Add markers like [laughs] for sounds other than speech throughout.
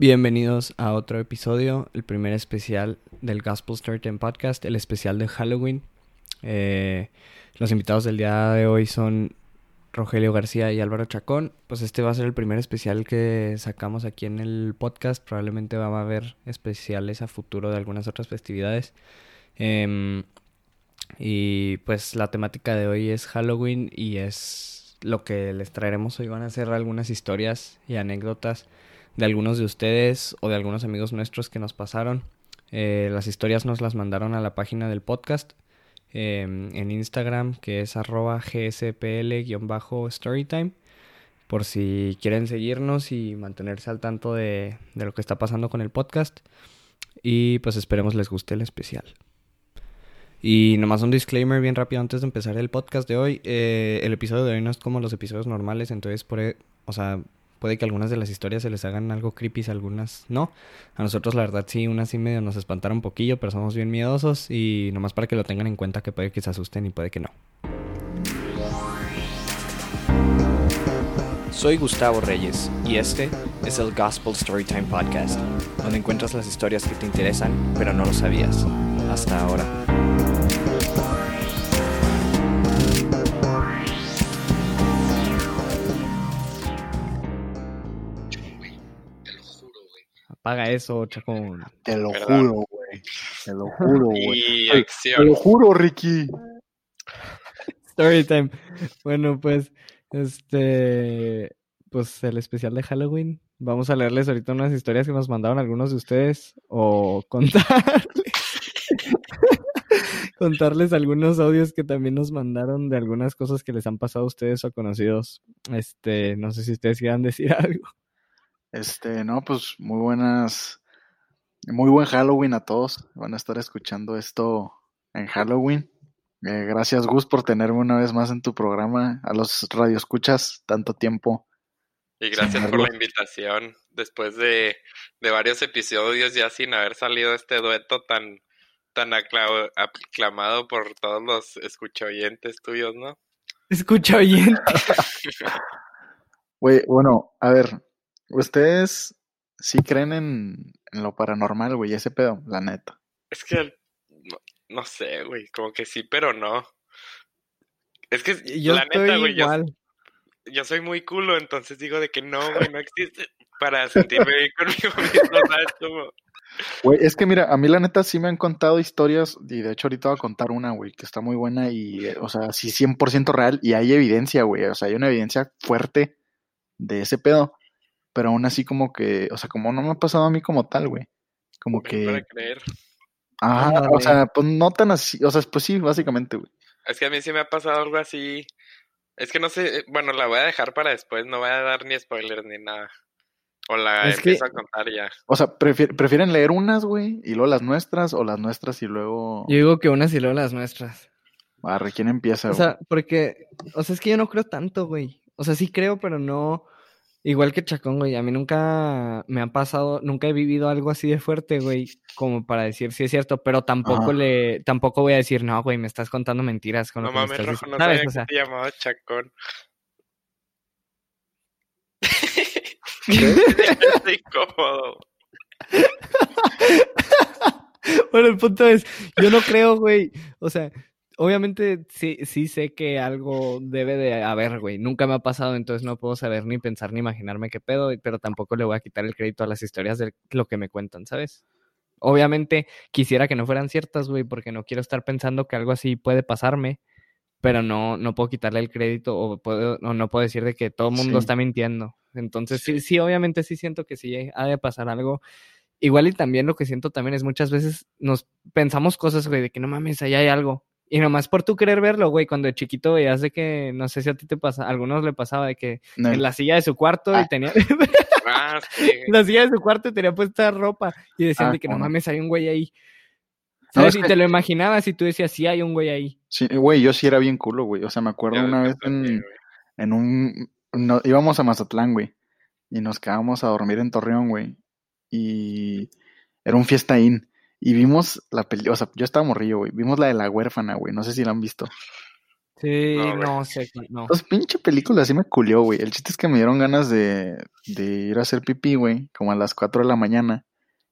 Bienvenidos a otro episodio, el primer especial del Gospel Storytime Podcast, el especial de Halloween. Eh, los invitados del día de hoy son Rogelio García y Álvaro Chacón. Pues este va a ser el primer especial que sacamos aquí en el podcast. Probablemente va a haber especiales a futuro de algunas otras festividades. Em, y pues la temática de hoy es Halloween y es lo que les traeremos hoy. Van a ser algunas historias y anécdotas de algunos de ustedes o de algunos amigos nuestros que nos pasaron. Eh, las historias nos las mandaron a la página del podcast em, en Instagram que es arroba gspl-storytime por si quieren seguirnos y mantenerse al tanto de, de lo que está pasando con el podcast. Y pues esperemos les guste el especial. Y nomás un disclaimer bien rápido antes de empezar el podcast de hoy. Eh, el episodio de hoy no es como los episodios normales, entonces por, e, o sea, puede que algunas de las historias se les hagan algo creepy, algunas no. A nosotros la verdad sí, unas sí medio nos espantaron un poquillo, pero somos bien miedosos y nomás para que lo tengan en cuenta que puede que se asusten y puede que no. Soy Gustavo Reyes y este es el Gospel Storytime Podcast, donde encuentras las historias que te interesan, pero no lo sabías. Hasta ahora. Apaga eso, chacón. Te lo ¿Verdad? juro, güey. Te lo juro, [laughs] güey. Te lo juro, Ricky. Storytime. Bueno, pues, este, pues el especial de Halloween. Vamos a leerles ahorita unas historias que nos mandaron algunos de ustedes o [laughs] contarles. contarles algunos audios que también nos mandaron de algunas cosas que les han pasado a ustedes o a conocidos. Este, no sé si ustedes quieran decir [laughs] algo. Este, no, pues muy buenas. Muy buen Halloween a todos. Van a estar escuchando esto en Halloween. Eh, gracias, Gus, por tenerme una vez más en tu programa. A los radioescuchas, tanto tiempo. Y gracias por la invitación. Después de, de varios episodios ya sin haber salido este dueto tan, tan acla- aclamado por todos los escuchoyentes tuyos, ¿no? Escucha bien. [laughs] Güey, bueno, a ver. ¿Ustedes sí creen en, en lo paranormal, güey? Ese pedo, la neta. Es que no, no sé, güey, como que sí, pero no. Es que Yo la estoy neta, güey, yo, igual. yo soy muy culo, entonces digo de que no, güey, no existe para sentirme bien conmigo mismo, ¿sabes? Como, Güey, es que mira, a mí la neta sí me han contado historias, y de hecho ahorita voy a contar una, güey, que está muy buena y, eh, o sea, sí 100% real, y hay evidencia, güey, o sea, hay una evidencia fuerte de ese pedo, pero aún así como que, o sea, como no me ha pasado a mí como tal, güey, como ven para que, creer. ah, Ándale. o sea, pues no tan así, o sea, pues sí, básicamente, güey. Es que a mí sí me ha pasado algo así. Es que no sé, eh, bueno, la voy a dejar para después, no voy a dar ni spoilers ni nada. O la Es que- empiezo a contar ya. O sea, prefier- prefieren leer unas, güey, y luego las nuestras, o las nuestras y luego, Yo digo que unas y luego las nuestras. arre, ¿quién empieza, O güey? sea, porque, o sea, es que yo no creo tanto, güey. O sea, sí creo, pero no. Igual que Chacón, güey. A mí nunca me ha pasado, nunca he vivido algo así de fuerte, güey, como para decir si es cierto, pero tampoco Ajá. le, tampoco voy a decir, no, güey, me estás contando mentiras con No lo que me mames, estás rojo, diciendo", no ¿sabes? sabía O sea, que te llamaba Chacón. [laughs] Estoy incómodo. bueno, el punto es, yo no creo, güey. O sea, obviamente sí, sí sé que algo debe de haber, güey. Nunca me ha pasado, entonces no puedo saber ni pensar ni imaginarme qué pedo, pero tampoco le voy a quitar el crédito a las historias de lo que me cuentan, ¿sabes? Obviamente quisiera que no fueran ciertas, güey, porque no quiero estar pensando que algo así puede pasarme, pero no, no puedo quitarle el crédito o, puedo, o no puedo decir de que todo el mundo Sí. está mintiendo. Entonces, sí, sí, obviamente sí siento que sí ha de pasar algo. Igual y también lo que siento también es muchas veces nos pensamos cosas, güey, de que no mames, allá hay algo. Y nomás por tú querer verlo, güey, cuando de chiquito veías de que, no sé si a ti te pasa, a algunos le pasaba de que No, en la silla de su cuarto Ah. y tenía, Ah, sí. [laughs] en la silla de su cuarto tenía puesta ropa y decían Ah, de que no mames, hay un güey ahí. Y que- te lo imaginabas y tú decías, sí, hay un güey ahí. Sí, güey, yo sí era bien culo, güey. O sea, me acuerdo Yo- una vez en, en un... no- íbamos a Mazatlán, güey. Y nos quedábamos a dormir en Torreón, güey. Y era un fiesta in. Y vimos la película, o sea, yo estaba morrillo, güey. Vimos la de la huérfana, güey. No sé si la han visto. Sí, No, no sé, no. Pues pinche película sí me culió, güey. El chiste es que me dieron ganas de, de ir a hacer pipí, güey, como a las 4 de la mañana.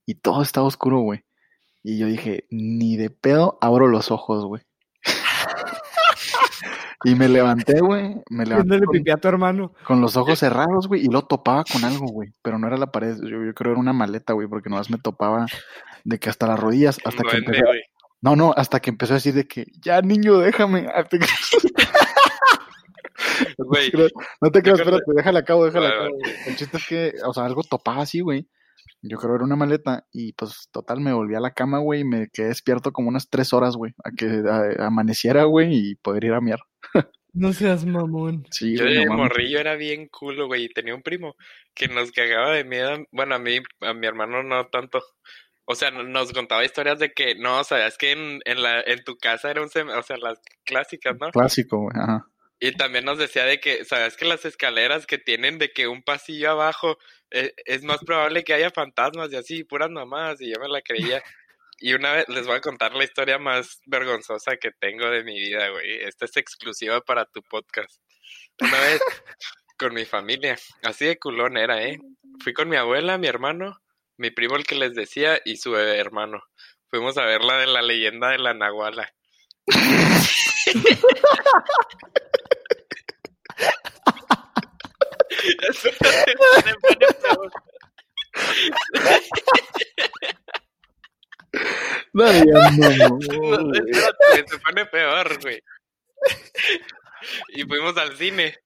Y todo estaba oscuro, güey. Y yo dije, ni de pedo abro los ojos, güey. [laughs] y me levanté, güey. Me levanté con, pipí a tu hermano. con los ojos cerrados, güey. Y lo topaba con algo, güey. Pero no era la pared. Yo, yo creo era una maleta, güey. Porque nomás me topaba de que hasta las rodillas. Hasta que empezó, no, no, hasta que empezó a decir de que, ya niño, déjame. [laughs] Hasta que- Güey, No te creas, espérate, déjala acabo, déjala acabo. El chiste es que, o sea, algo topaba así, güey. Yo creo que era una maleta y pues total me volví a la cama, güey, y me quedé despierto como unas tres horas, güey, a que a- amaneciera, güey, y poder ir a miar. No seas mamón. Sí, Yo de morrillo era bien culo, güey, y tenía un primo que nos cagaba de miedo. Bueno, a mí, a mi hermano no tanto. O sea, no- nos contaba historias de que, no, o sea, es que en, en, la, en tu casa era un, o sea, las clásicas, ¿no? Clásico, güey, ajá. Y también nos decía de que, sabes que las escaleras que tienen de que un pasillo abajo eh, es más probable que haya fantasmas y así, puras mamadas, y yo me la creía. [laughs] Y una vez les voy a contar la historia más vergonzosa que tengo de mi vida, güey. Esta es exclusiva para tu podcast. Una vez [laughs] con mi familia, así de culón era, ¿eh? Fui con mi abuela, mi hermano, mi primo el que les decía y su hermano. Fuimos a ver la de la leyenda de la Nahuala. Eso se pone peor. Dale, ya, no, [laughs] No, se pone peor, güey. Y fuimos al cine.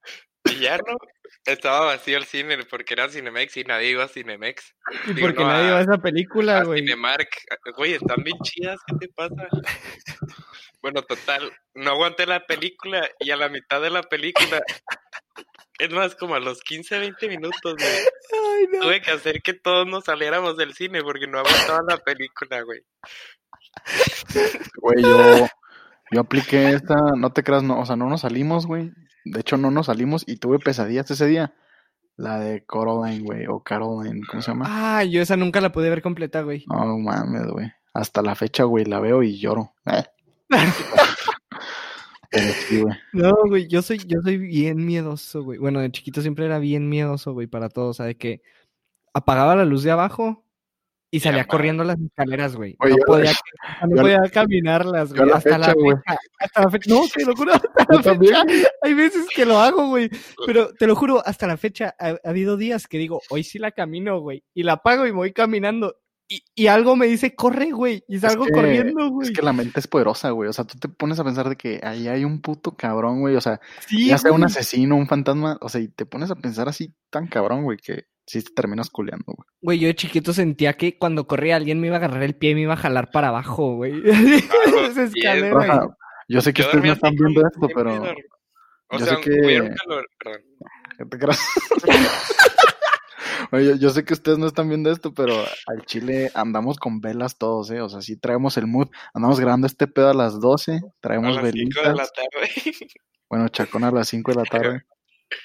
Y ya no. Estaba vacío el cine porque era Cinemex y nadie iba a Cinemex. ¿Y [laughs] Digo, por qué no, nadie a- va a esa película, güey? Cinemark. Güey, están bien chidas, ¿qué te pasa? [laughs] Bueno, total, no aguanté la película y a la mitad de la película, es más, como a los 15, 20 minutos, güey, Ay, no. tuve que hacer que todos nos saliéramos del cine porque no aguantaba la película, güey. Güey, yo, yo apliqué esta, no te creas, no, o sea, no nos salimos, güey. De hecho, no nos salimos y tuve pesadillas ese día. La de Coraline, güey, o Caroline, ¿cómo se llama? Ah, yo esa nunca la pude ver completa, güey. No mames, güey. Hasta la fecha, güey, la veo y lloro. Eh. [laughs] Pero sí, güey. No, güey, yo soy, yo soy bien miedoso, güey. Bueno, de chiquito siempre era bien miedoso, güey, para todo. O sea, de que apagaba la luz de abajo y salía corriendo las escaleras, güey. [laughs] No podía, no yo- podía caminarlas, güey. Hasta la fecha. Hasta la fecha. [laughs] No, te lo juro, hasta la fecha. Hay veces que lo hago, güey. [laughs] Pero te lo juro, hasta la fecha ha, ha habido días que digo, hoy sí la camino, güey. Y la apago y me voy caminando. Y, y algo me dice, corre, güey. Y salgo que- corriendo, güey. Es que la mente es poderosa, güey. O sea, tú te pones a pensar de que ahí hay un puto cabrón, güey. O sea, Sí, ya sea un asesino, un fantasma. O sea, y te pones a pensar así tan cabrón, güey, que sí te terminas culeando, güey. Güey, yo de chiquito sentía que cuando corría alguien me iba a agarrar el pie y me iba a jalar para abajo, güey. los [laughs] Esa escalera. güey. Yo sé que Yo ustedes no están viendo esto, pero. O yo sea, sé que- calor, perdón. [laughs] [laughs] Oye, yo, yo sé que ustedes no están viendo esto, pero al chile andamos con velas todos, ¿eh? O sea, sí traemos el mood. Andamos grabando este pedo a las 12, A traemos las 5 velitas. de la tarde. [laughs] Bueno, chacón a las 5 de la tarde.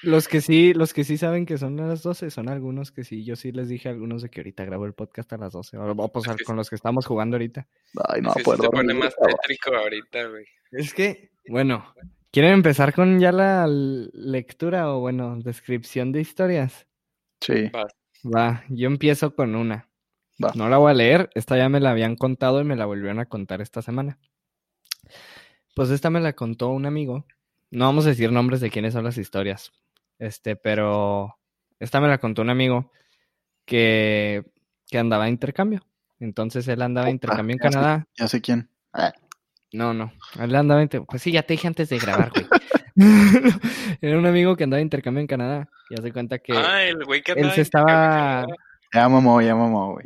Los que sí, los que sí saben que son a las 12 son algunos que sí. Yo sí les dije a algunos de que ahorita grabo el podcast a las 12. O o, pues, Es que con los que estamos jugando ahorita. Ay, no, Es que sí pues se pone más tétrico ahorita, güey. Es que, bueno, ¿quieren empezar con ya la lectura o, bueno, descripción de historias? Sí, Va, yo empiezo con una. Va. No la voy a leer, esta ya me la habían contado y me la volvieron a contar esta semana. Pues esta me la contó un amigo. No vamos a decir nombres de quiénes son las historias. Este, pero esta me la contó un amigo que, que andaba de intercambio. Entonces él andaba de intercambio en ya sé. Canadá. ya sé quién. No, no. Él andaba de inter- Pues sí, ya te dije antes de grabar, güey. [laughs] Era un amigo que andaba de intercambio en Canadá. Y hace cuenta que Ah, el güey que él se estaba... ya mamó, ya mamó, güey.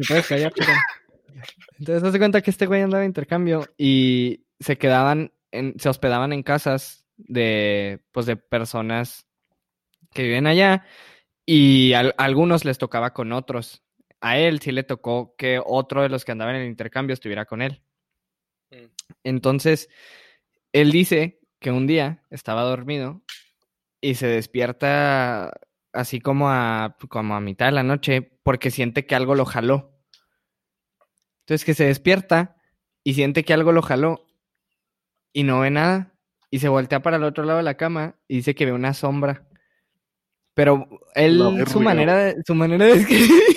Entonces, hace cuenta que este güey andaba de intercambio y se quedaban, en, se hospedaban en casas de, pues, de personas que viven allá y a algunos les tocaba con otros. A él sí le tocó que otro de los que andaban en el intercambio estuviera con él. Mm. Entonces, él dice que un día estaba dormido y se despierta así como a, como a mitad de la noche porque siente que algo lo jaló. Entonces que se despierta y siente que algo lo jaló y no ve nada y se voltea para el otro lado de la cama y dice que ve una sombra. Pero él, su manera, de, su manera de [laughs] escribir,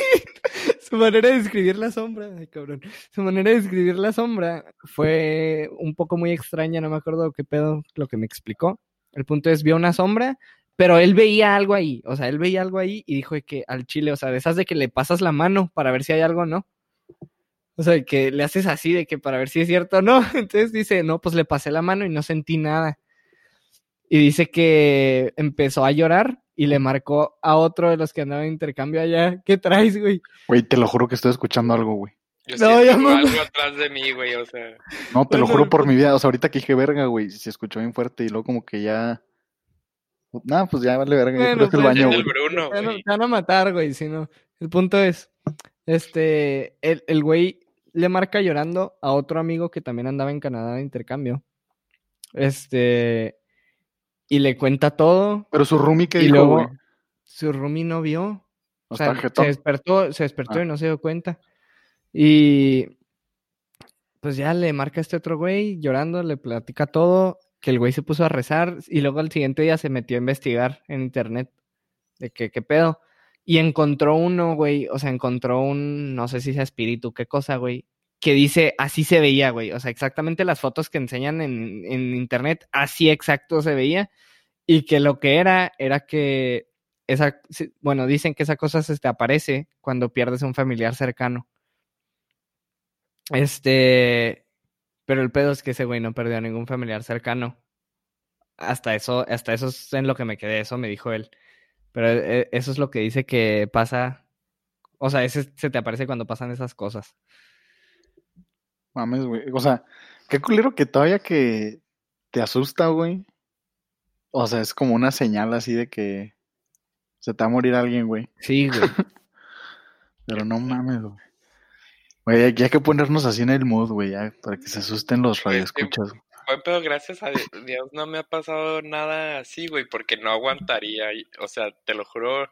su manera de describir la sombra, ay cabrón, su manera de describir la sombra fue un poco muy extraña, no me acuerdo qué pedo lo que me explicó. El punto es, vio una sombra, pero él veía algo ahí, o sea, él veía algo ahí y dijo que al chile, o sea, de esas de que le pasas la mano para ver si hay algo o no. O sea, que le haces así de que para ver si es cierto o no. [laughs] Entonces dice, no, pues le pasé la mano y no sentí nada. Y dice que empezó a llorar y le marcó a otro de los que andaban en intercambio allá. ¿Qué traes, güey? Güey, te lo juro que estoy escuchando algo, güey. Yo no, ya no. algo atrás de mí, güey, o sea. No, te lo juro por mi vida. O sea, ahorita que dije verga, güey, se escuchó bien fuerte y luego como que ya. Nada, pues ya vale verga. Bueno, creo que el pues, baño, güey. Bruno, te van a matar, güey, si no. El punto es, este, el, el güey le marca llorando a otro amigo que también andaba en Canadá de intercambio. Este, y le cuenta todo. Pero su roomie que y luego su roomie no vio. O sea, se despertó, se despertó y ah. no se dio cuenta. Y pues ya le marca a este otro güey llorando, le platica todo, que el güey se puso a rezar y luego al siguiente día se metió a investigar en internet de que qué pedo. Y encontró uno, güey, o sea, encontró un, no sé si sea espíritu, qué cosa, güey, que dice, así se veía, güey. O sea, exactamente las fotos que enseñan en, en internet, así exacto se veía. Y que lo que era, era que esa, bueno, dicen que esa cosa se te aparece cuando pierdes un familiar cercano. Este, pero el pedo es que ese güey no perdió a ningún familiar cercano. Hasta eso, hasta eso es en lo que me quedé, eso me dijo él. Pero eh, eso es lo que dice que pasa. O sea, ese se te aparece cuando pasan esas cosas. Mames, güey. O sea, qué culero que todavía que te asusta, güey. O sea, es como una señal así de que se te va a morir alguien, güey. Sí, güey. [laughs] Pero no mames, güey. Güey, hay que ponernos así en el mood, güey, ya, para que se asusten los radioescuchas. Güey. Bueno, pero gracias a Dios no me ha pasado nada así, güey, porque no aguantaría. O sea, te lo juro.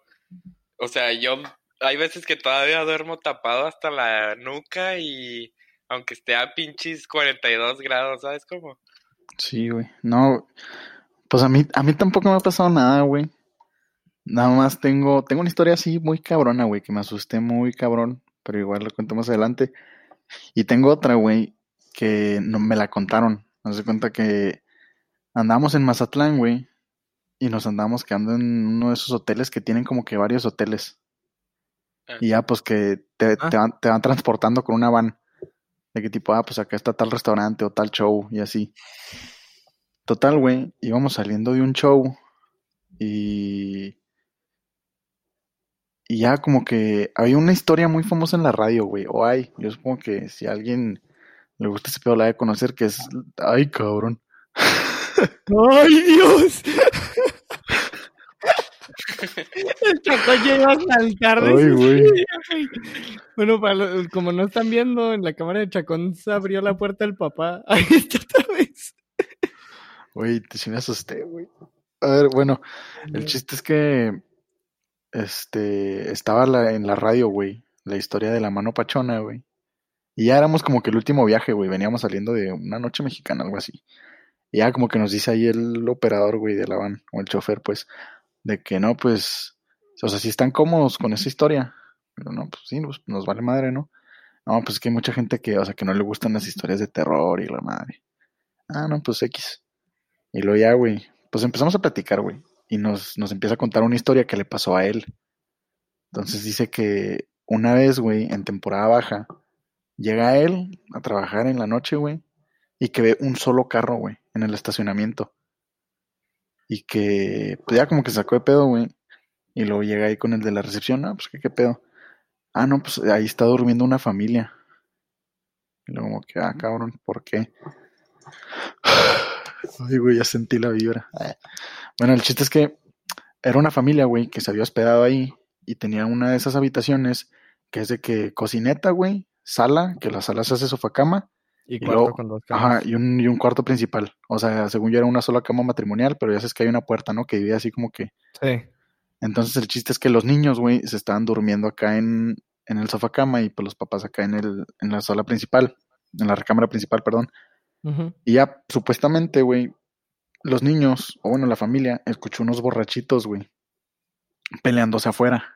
O sea, yo hay veces que todavía duermo tapado hasta la nuca y aunque esté a pinches 42 grados, ¿sabes cómo? Sí, güey. No, pues a mí, a mí tampoco me ha pasado nada, güey. Nada más tengo, tengo una historia así muy cabrona, güey, que me asusté muy cabrón, pero igual lo cuento más adelante. Y tengo otra, güey, que no me la contaron. Nos se cuenta que andamos en Mazatlán, güey, y nos andamos quedando en uno de esos hoteles que tienen como que varios hoteles. Ah. Y ya, pues que te, ah. van, te, van, transportando con una van. De qué tipo, ah, pues acá está tal restaurante o tal show y así. Total, güey, íbamos saliendo de un show y. Y ya como que había una historia muy famosa en la radio, güey. O hay. Yo supongo que si alguien le gusta ese pedo, la de conocer, que es. Ay, cabrón. ¡Ay, Dios! El chacón llegó a saltar güey. Bueno, para como no están viendo, en la cámara de Chacón se abrió la puerta del papá. [laughs] Ahí está otra vez. Güey, te sí me asusté, güey. A ver, bueno, el chiste es que este estaba en la radio, güey, la historia de la mano pachona, güey. Y ya éramos como que el último viaje, güey. Veníamos saliendo de una noche mexicana, algo así. Y ya como que nos dice ahí el operador, güey, de la van, o el chofer, pues, de que no, pues, o sea, si están cómodos con esa historia. Pero no, pues sí, pues, nos vale madre, ¿no? No, pues que hay mucha gente que, o sea, que no le gustan las historias de terror y la madre. Ah, no, pues X. Y luego ya, güey, pues empezamos a platicar, güey. Y nos, nos empieza a contar una historia que le pasó a él. Entonces dice que una vez, güey, en temporada baja, Llega él a trabajar en la noche, güey, y que ve un solo carro, güey, en el estacionamiento. Y que, pues ya como que sacó de pedo, güey. Y luego llega ahí con el de la recepción, ah, pues qué, qué pedo. Ah, no, pues ahí está durmiendo una familia. Y luego como que, ah, cabrón, ¿por qué? [sighs] Ay, güey, ya sentí la vibra. Bueno, el chiste es que era una familia, güey, que se había hospedado ahí y tenía una de esas habitaciones que es de que cocineta, güey, sala, que la sala se hace sofá cama. Y, cuarto con dos Ajá, y un, y un cuarto principal. O sea, según yo era una sola cama matrimonial, pero ya sabes que hay una puerta, ¿no? Que divide así como que. Sí. Entonces el chiste es que los niños, güey, se estaban durmiendo acá en, en el sofá cama y pues los papás acá en el, en la sala principal, en la recámara principal, perdón. Y ya, supuestamente, güey, los niños, o bueno, la familia, escuchó unos borrachitos, güey, peleándose afuera.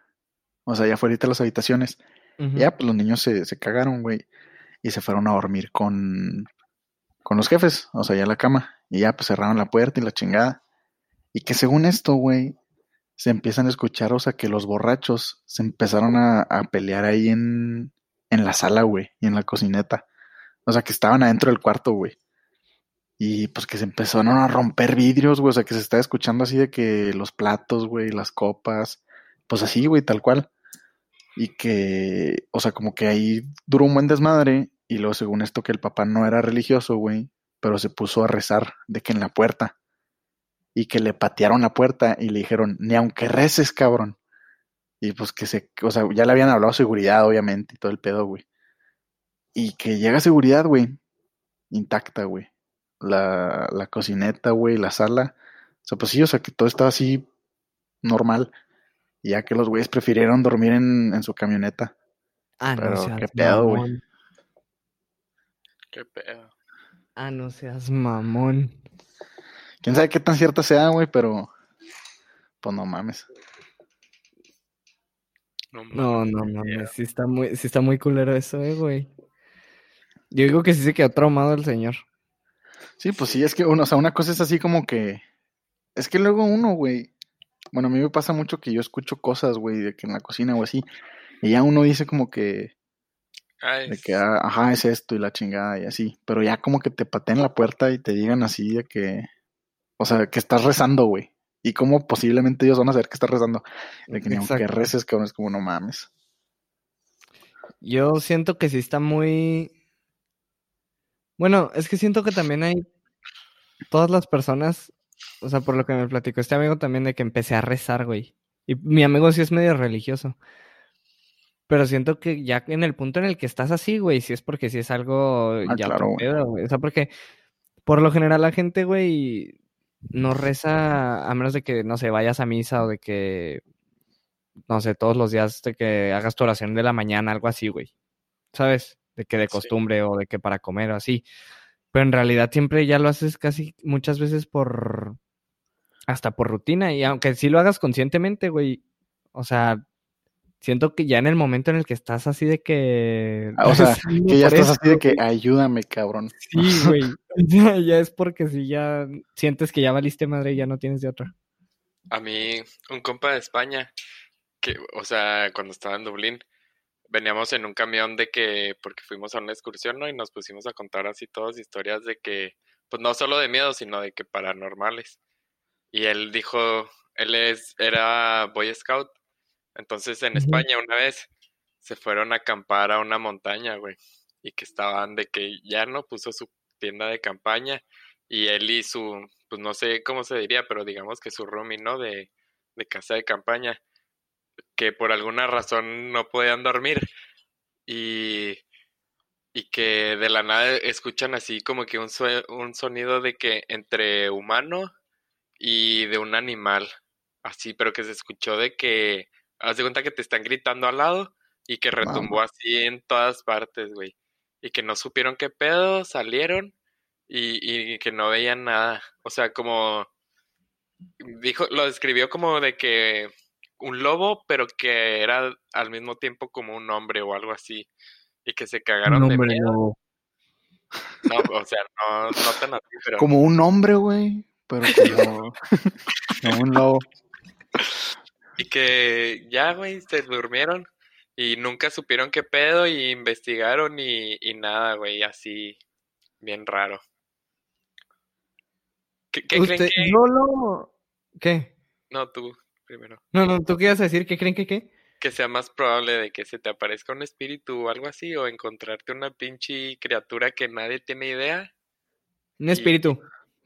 O sea, ya afuera de las habitaciones. Ujú. Ya, pues los niños se, se cagaron, güey. Y se fueron a dormir con, con los jefes, o sea, ya la cama. Y ya, pues cerraron la puerta y la chingada. Y que según esto, güey, se empiezan a escuchar, o sea, que los borrachos se empezaron a, a pelear ahí en, en la sala, güey, y en la cocineta. O sea, que estaban adentro del cuarto, güey. Y pues que se empezaron a romper vidrios, güey. O sea, que se estaba escuchando así de que los platos, güey, las copas. Pues así, güey, tal cual. Y que, o sea, como que ahí duró un buen desmadre. Y luego, según esto, que el papá no era religioso, güey. Pero se puso a rezar de que en la puerta. Y que le patearon la puerta y le dijeron, ni aunque reces, cabrón. Y pues que se, o sea, ya le habían hablado seguridad, obviamente, y todo el pedo, güey. Y que llega seguridad, güey. Intacta, güey. La, la cocineta, güey, la sala. O sea, pues sí, o sea, que todo estaba así normal. Y ya que los güeyes prefirieron dormir en, en su camioneta. Ah, no Pero, seas qué pedo, güey. Qué pedo. Ah, no seas mamón. Quién sabe qué tan cierta sea, güey, pero. Pues no mames. No, No, mames, no mames, sí está muy, sí está muy culero eso, eh, güey. Yo digo que sí se quedó traumado el señor. Sí, pues sí, es que uno, o sea, una cosa es así como que. Es que luego uno, güey. Bueno, a mí me pasa mucho que yo escucho cosas, güey, de que en la cocina o así. Y ya uno dice como que. Ay, De que, ah, ajá, es esto y la chingada y así. Pero ya como que te pateen la puerta y te digan así de que. O sea, que estás rezando, güey. Y cómo posiblemente ellos van a saber que estás rezando. De que ni aunque reces, cabrón, es como no mames. Yo siento que sí está muy. Bueno, es que siento que también hay todas las personas, o sea, por lo que me platicó este amigo también de que empecé a rezar, güey. Y mi amigo sí es medio religioso. Pero siento que ya en el punto en el que estás así, güey, sí es porque sí es algo Ah, ya claro, pedo, güey. O sea, porque por lo general la gente, güey, no reza a menos de que, no sé, vayas a misa o de que, no sé, todos los días de que hagas tu oración de la mañana, algo así, güey. ¿Sabes? De que de Sí. costumbre o de que para comer o así. Pero en realidad siempre ya lo haces casi muchas veces por, hasta por rutina. Y aunque sí lo hagas conscientemente, güey, o sea, siento que ya en el momento en el que estás así de que... Ah, o sea, [laughs] Que ya estás esto, así de que ayúdame, cabrón. Sí, [laughs] güey. Ya, ya es porque si ya sientes que ya valiste madre y ya no tienes de otra. A mí, un compa de España, que, o sea, cuando estaba en Dublín, veníamos en un camión de que, porque fuimos a una excursión, ¿no? Y nos pusimos a contar así todas historias de que, pues no solo de miedo, sino de que paranormales. Y él dijo, él es, era Boy Scout. Entonces en. España una vez se fueron a acampar a una montaña, güey. Y que estaban de que ya no puso su tienda de campaña y él y su, pues no sé cómo se diría, pero digamos que su roomie, ¿no? De, de casa de campaña, que por alguna razón no podían dormir y, y que de la nada escuchan así como que un, sonido de que entre humano y de un animal, así, pero que se escuchó de que, haz de cuenta que te están gritando al lado y que retumbó así en todas partes, güey. Y que no supieron qué pedo, salieron y, y que no veían nada. O sea, como dijo, lo describió como de que un lobo, pero que era al mismo tiempo como un hombre o algo así. Y que se cagaron de miedo. No, o sea, no, no tan así, pero Como un hombre, güey. Pero como, [laughs] como un lobo. Y que ya, güey, se durmieron y nunca supieron qué pedo y investigaron y, y nada, güey, así bien raro. ¿Qué, qué creen Usted, que...? yo lo... ¿Qué? No, tú primero. No, no, ¿tú qué ibas a decir? ¿Qué creen que qué? Que sea más probable de que se te aparezca un espíritu o algo así o encontrarte una pinche criatura que nadie tiene idea. Un espíritu.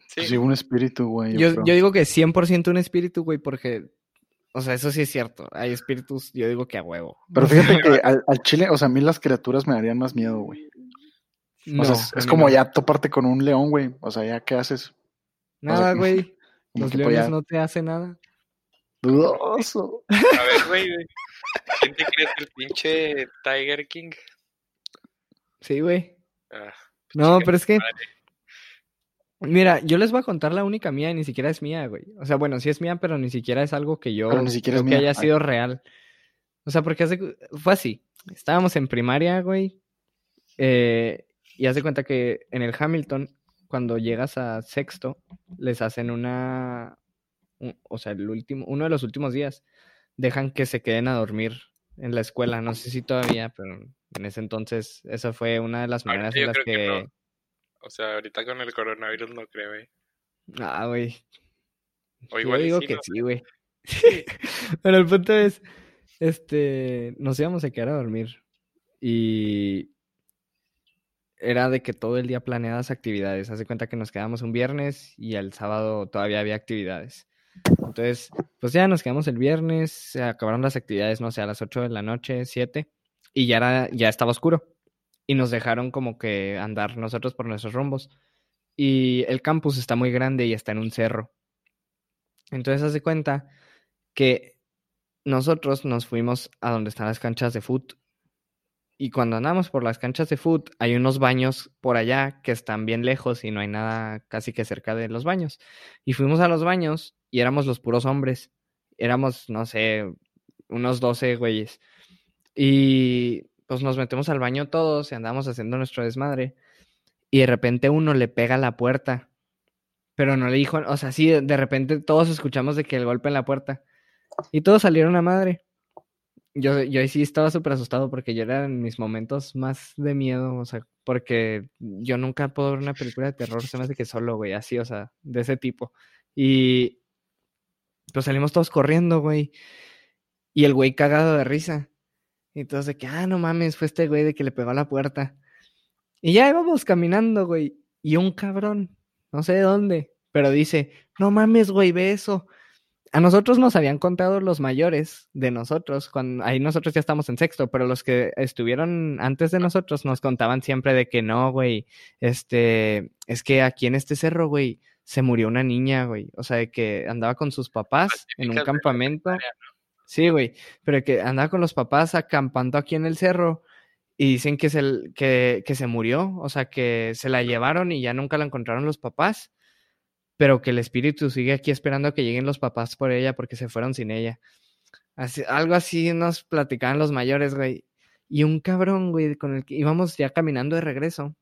Sí, Sí, un espíritu, güey. Yo, yo digo que 100% un espíritu, güey, porque... O sea, eso sí es cierto. Hay espíritus, yo digo que a huevo. Pero [laughs] fíjate que al, al chile, o sea, a mí las criaturas me darían más miedo, güey. No, o sea, es, como no. ya toparte con un león, güey. O sea, ya qué haces. Nada, sea, güey. [laughs] Los tipo leones ya no te hacen nada. Dudoso. a ver, güey, güey. ¿Quién te crees el pinche Tiger King? Sí, güey. Ah, No, pero es que... madre. Mira, yo les voy a contar la única mía y ni siquiera es mía, güey. O sea, bueno, sí es mía, pero ni siquiera es algo que yo Pero ni siquiera es que mía. haya sido real. O sea, porque hace- fue así. Estábamos en primaria, güey. eh, y haz de cuenta que en el Hamilton, cuando llegas a sexto, les hacen una. O sea, el último, uno de los últimos días, dejan que se queden a dormir en la escuela. No sé si todavía, pero en ese entonces, esa fue una de las maneras yo en las que que. no. O sea, ahorita con el coronavirus no creo, güey. Ah, güey. O Yo igual y digo sí, que no sí, güey. [laughs] Pero el punto es, este, nos íbamos a quedar a dormir y era de que todo el día planeadas actividades. Haz de cuenta que nos quedamos un viernes y el sábado todavía había actividades. Entonces, pues ya nos quedamos el viernes, se acabaron las actividades, no sé, a las 8 de la noche, 7, y ya era, ya estaba oscuro. Y nos dejaron como que andar nosotros por nuestros rumbos. Y el campus está muy grande y está en un cerro. Entonces, haz de cuenta que nosotros nos fuimos a donde están las canchas de foot. Y cuando andamos por las canchas de foot, hay unos baños por allá que están bien lejos y no hay nada casi que cerca de los baños. Y fuimos a los baños y éramos los puros hombres. Éramos, no sé, unos 12 güeyes. Y pues nos metemos al baño todos y andamos haciendo nuestro desmadre. Y de repente uno le pega la puerta. Pero no le dijo, o sea, sí, de repente todos escuchamos de que el golpe en la puerta. Y todos salieron a madre. Yo, yo sí estaba súper asustado porque yo era en mis momentos más de miedo, o sea, porque yo nunca puedo ver una película de terror, se me hace que solo, güey, así, o sea, de ese tipo. Y pues salimos todos corriendo, güey. Y el güey cagado de risa. Y todos de que, ah, no mames, fue este güey de que le pegó a la puerta. Y ya íbamos caminando, güey. Y un cabrón, no sé de dónde, pero dice, no mames, güey, ve eso. A nosotros nos habían contado los mayores de nosotros, cuando ahí nosotros ya estamos en sexto, pero los que estuvieron antes de nosotros nos contaban siempre de que no, güey, este, es que aquí en este cerro, güey, se murió una niña, güey, o sea, de que andaba con sus papás en un campamento. Sí, güey, pero que andaba con los papás acampando aquí en el cerro y dicen que se, que, que se murió, o sea, que se la llevaron y ya nunca la encontraron los papás, pero que el espíritu sigue aquí esperando que lleguen los papás por ella porque se fueron sin ella. Algo así nos platicaban los mayores, güey. Y un cabrón, güey, con el que íbamos ya caminando de regreso.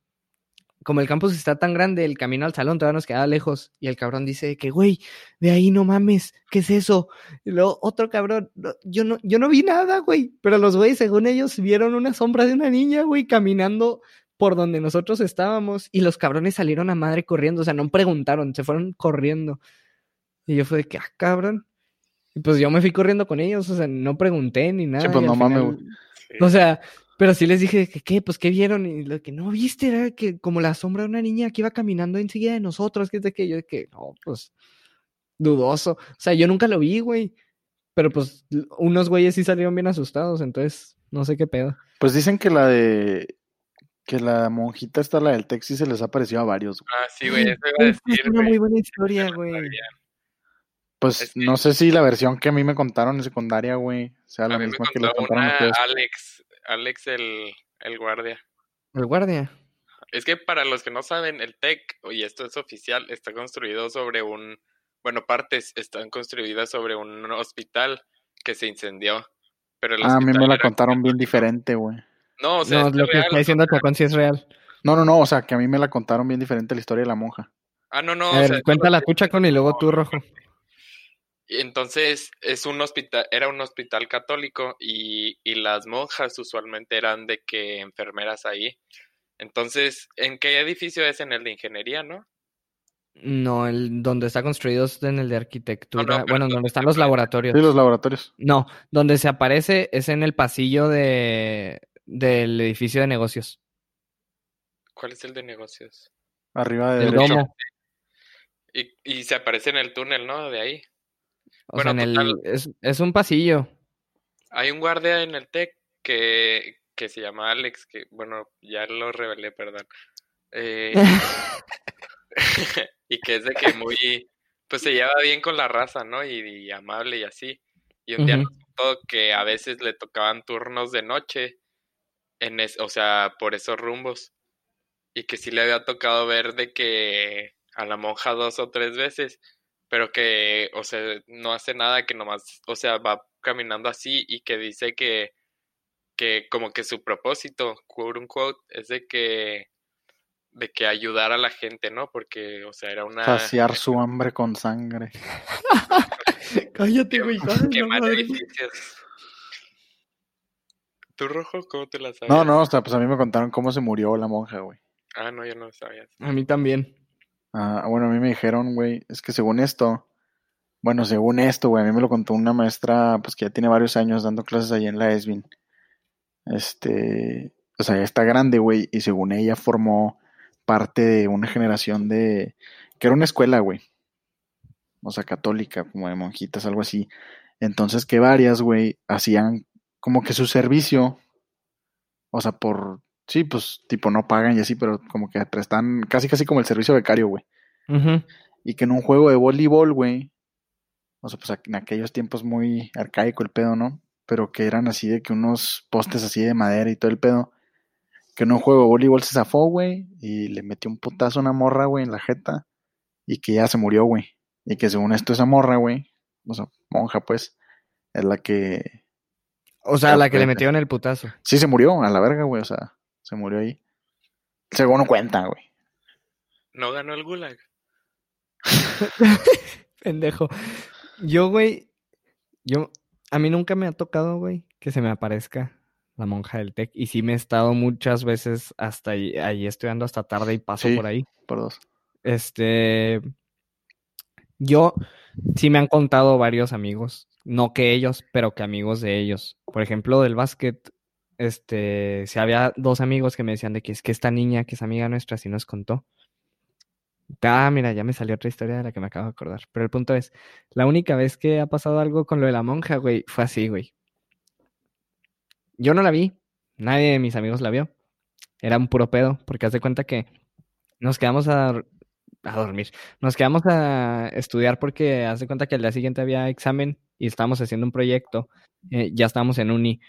Como el campus está tan grande, el camino al salón todavía nos quedaba lejos. Y el cabrón dice que, güey, de ahí no mames, ¿qué es eso? Y luego otro cabrón, "No, yo no, yo no vi nada, güey. Pero los güeyes, según ellos, vieron una sombra de una niña, güey, caminando por donde nosotros estábamos. Y los cabrones salieron a madre corriendo, o sea, no preguntaron, se fueron corriendo. Y yo fue de que, ah, cabrón. Y pues yo me fui corriendo con ellos, o sea, no pregunté ni nada. Sí, pues no mames, güey. O sea, pero sí les dije que qué, pues qué vieron y lo que no viste era que como la sombra de una niña que iba caminando enseguida de nosotros, que es de que yo de que no, pues dudoso. O sea, yo nunca lo vi, güey. Pero pues unos güeyes sí salieron bien asustados, entonces no sé qué pedo. Pues dicen que la de. Que la monjita esta, la del Texas, se les ha parecido a varios. güey. Ah, sí, güey, eso iba a Uf, es decir, una güey. muy buena historia, güey. Pues Es que- no sé si la versión que a mí me contaron en secundaria, güey, sea la A mí me misma que les contaron una ustedes. Alex, Alex el, el guardia. El guardia. Es que para los que no saben, el TEC, y esto es oficial, está construido sobre un, bueno, partes están construidas sobre un hospital que se incendió. Pero el Ah, a mí me la contaron bien diferente, güey. No, o sea, No, es lo que real, está o diciendo Chacón sí es real. No, no, no, o sea, que a mí me la contaron bien diferente la historia de la monja. Ah, no, no, A o ver, sea, cuéntala tú, Chacón, y luego tú, Rojo. Y entonces es un hospital, era un hospital católico y, y las monjas usualmente eran de que enfermeras ahí. Entonces, ¿en qué edificio es? En el de ingeniería, ¿no? No, el donde está construido es en el de arquitectura. bueno, ¿dónde donde están los laboratorios. Sí, los laboratorios. No, donde se aparece es en el pasillo de del edificio de negocios. ¿Cuál es el de negocios? Arriba de El derecho. domo. Y, y se aparece en el túnel, ¿no? De ahí. O Bueno, sea, en el es, es un pasillo. Hay un guardia en el TEC que, que se llama Alex, que, bueno, ya lo revelé, perdón. Eh, [laughs] [laughs] y que es de que muy, pues se lleva bien con la raza, ¿no? Y, y amable y así. Y un día nos contó que a veces le tocaban turnos de noche, en es, o sea, por esos rumbos. Y que sí le había tocado ver de que a la monja dos o tres veces, pero que, o sea, no hace nada, que nomás, o sea, va caminando así y que dice que, que como que su propósito, quote unquote, es de que de que ayudar a la gente, ¿no? Porque, o sea, era una... Saciar su hambre con sangre. [laughs] Cállate, güey. Quemar edificios. ¿Tú, Rojo, cómo te la sabes? No, no, o sea, pues a mí me contaron cómo se murió la monja, güey. Ah, no, yo no sabía. A mí también. Ah, bueno, a mí me dijeron, güey, es que según esto, bueno, según esto, güey, a mí me lo contó una maestra, pues que ya tiene varios años dando clases ahí en la ESBIN. Este, o sea, ya está grande, güey, y según ella formó parte de una generación de, que era una escuela, güey. O sea, católica, como de monjitas, algo así. Entonces que varias, güey, hacían como que su servicio, o sea, por, sí, pues tipo no pagan y así, pero como que prestan casi casi como el servicio becario, güey. Y que en un juego de voleibol, güey, o sea, pues en aquellos tiempos muy arcaico el pedo, ¿no? Pero que eran así de que unos postes así de madera y todo el pedo. Que en un juego de voleibol se zafó, güey, y le metió un putazo a una morra, güey, en la jeta. Y que ya se murió, güey. Y que según esto esa morra, güey, o sea, monja, pues, es la que o sea, la que le metieron el putazo. Sí, se murió a la verga, güey. O sea, se murió ahí. Según no cuenta, güey. No ganó el gulag. [laughs] Pendejo. Yo, güey, yo, a mí nunca me ha tocado, güey, que se me aparezca la monja del TEC. Y sí me he estado muchas veces hasta ahí, ahí estudiando hasta tarde y paso por ahí. Por dos. Este, yo, sí me han contado varios amigos no que ellos, pero que amigos de ellos. Por ejemplo, del básquet, este, si había dos amigos que me decían de que es que esta niña, que es amiga nuestra, sí nos contó. Ah, mira, ya me salió otra historia de la que me acabo de acordar. Pero el punto es, la única vez que ha pasado algo con lo de la monja, güey, fue así, güey. Yo no la vi, nadie de mis amigos la vio. Era un puro pedo, porque haz de cuenta que nos quedamos a a dormir. Nos quedamos a estudiar porque hace cuenta que al día siguiente había examen y estábamos haciendo un proyecto. Eh, ya estábamos en uni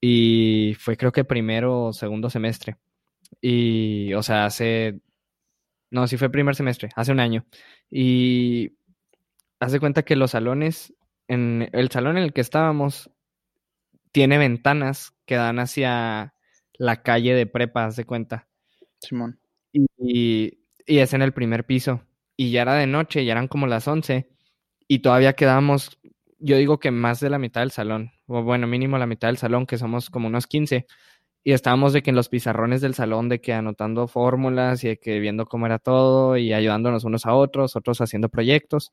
y fue creo que primero o segundo semestre. Y, o sea, hace... No, sí fue primer semestre, hace un año. Y hace cuenta que los salones, en el salón en el que estábamos, tiene ventanas que dan hacia la calle de prepa, haz de cuenta. Simón. y y es en el primer piso. Y ya era de noche, ya eran como las 11. Y todavía quedábamos, yo digo que más de la mitad del salón. O bueno, mínimo la mitad del salón, que somos como unos 15. Y estábamos de que en los pizarrones del salón, de que anotando fórmulas y de que viendo cómo era todo y ayudándonos unos a otros, otros haciendo proyectos.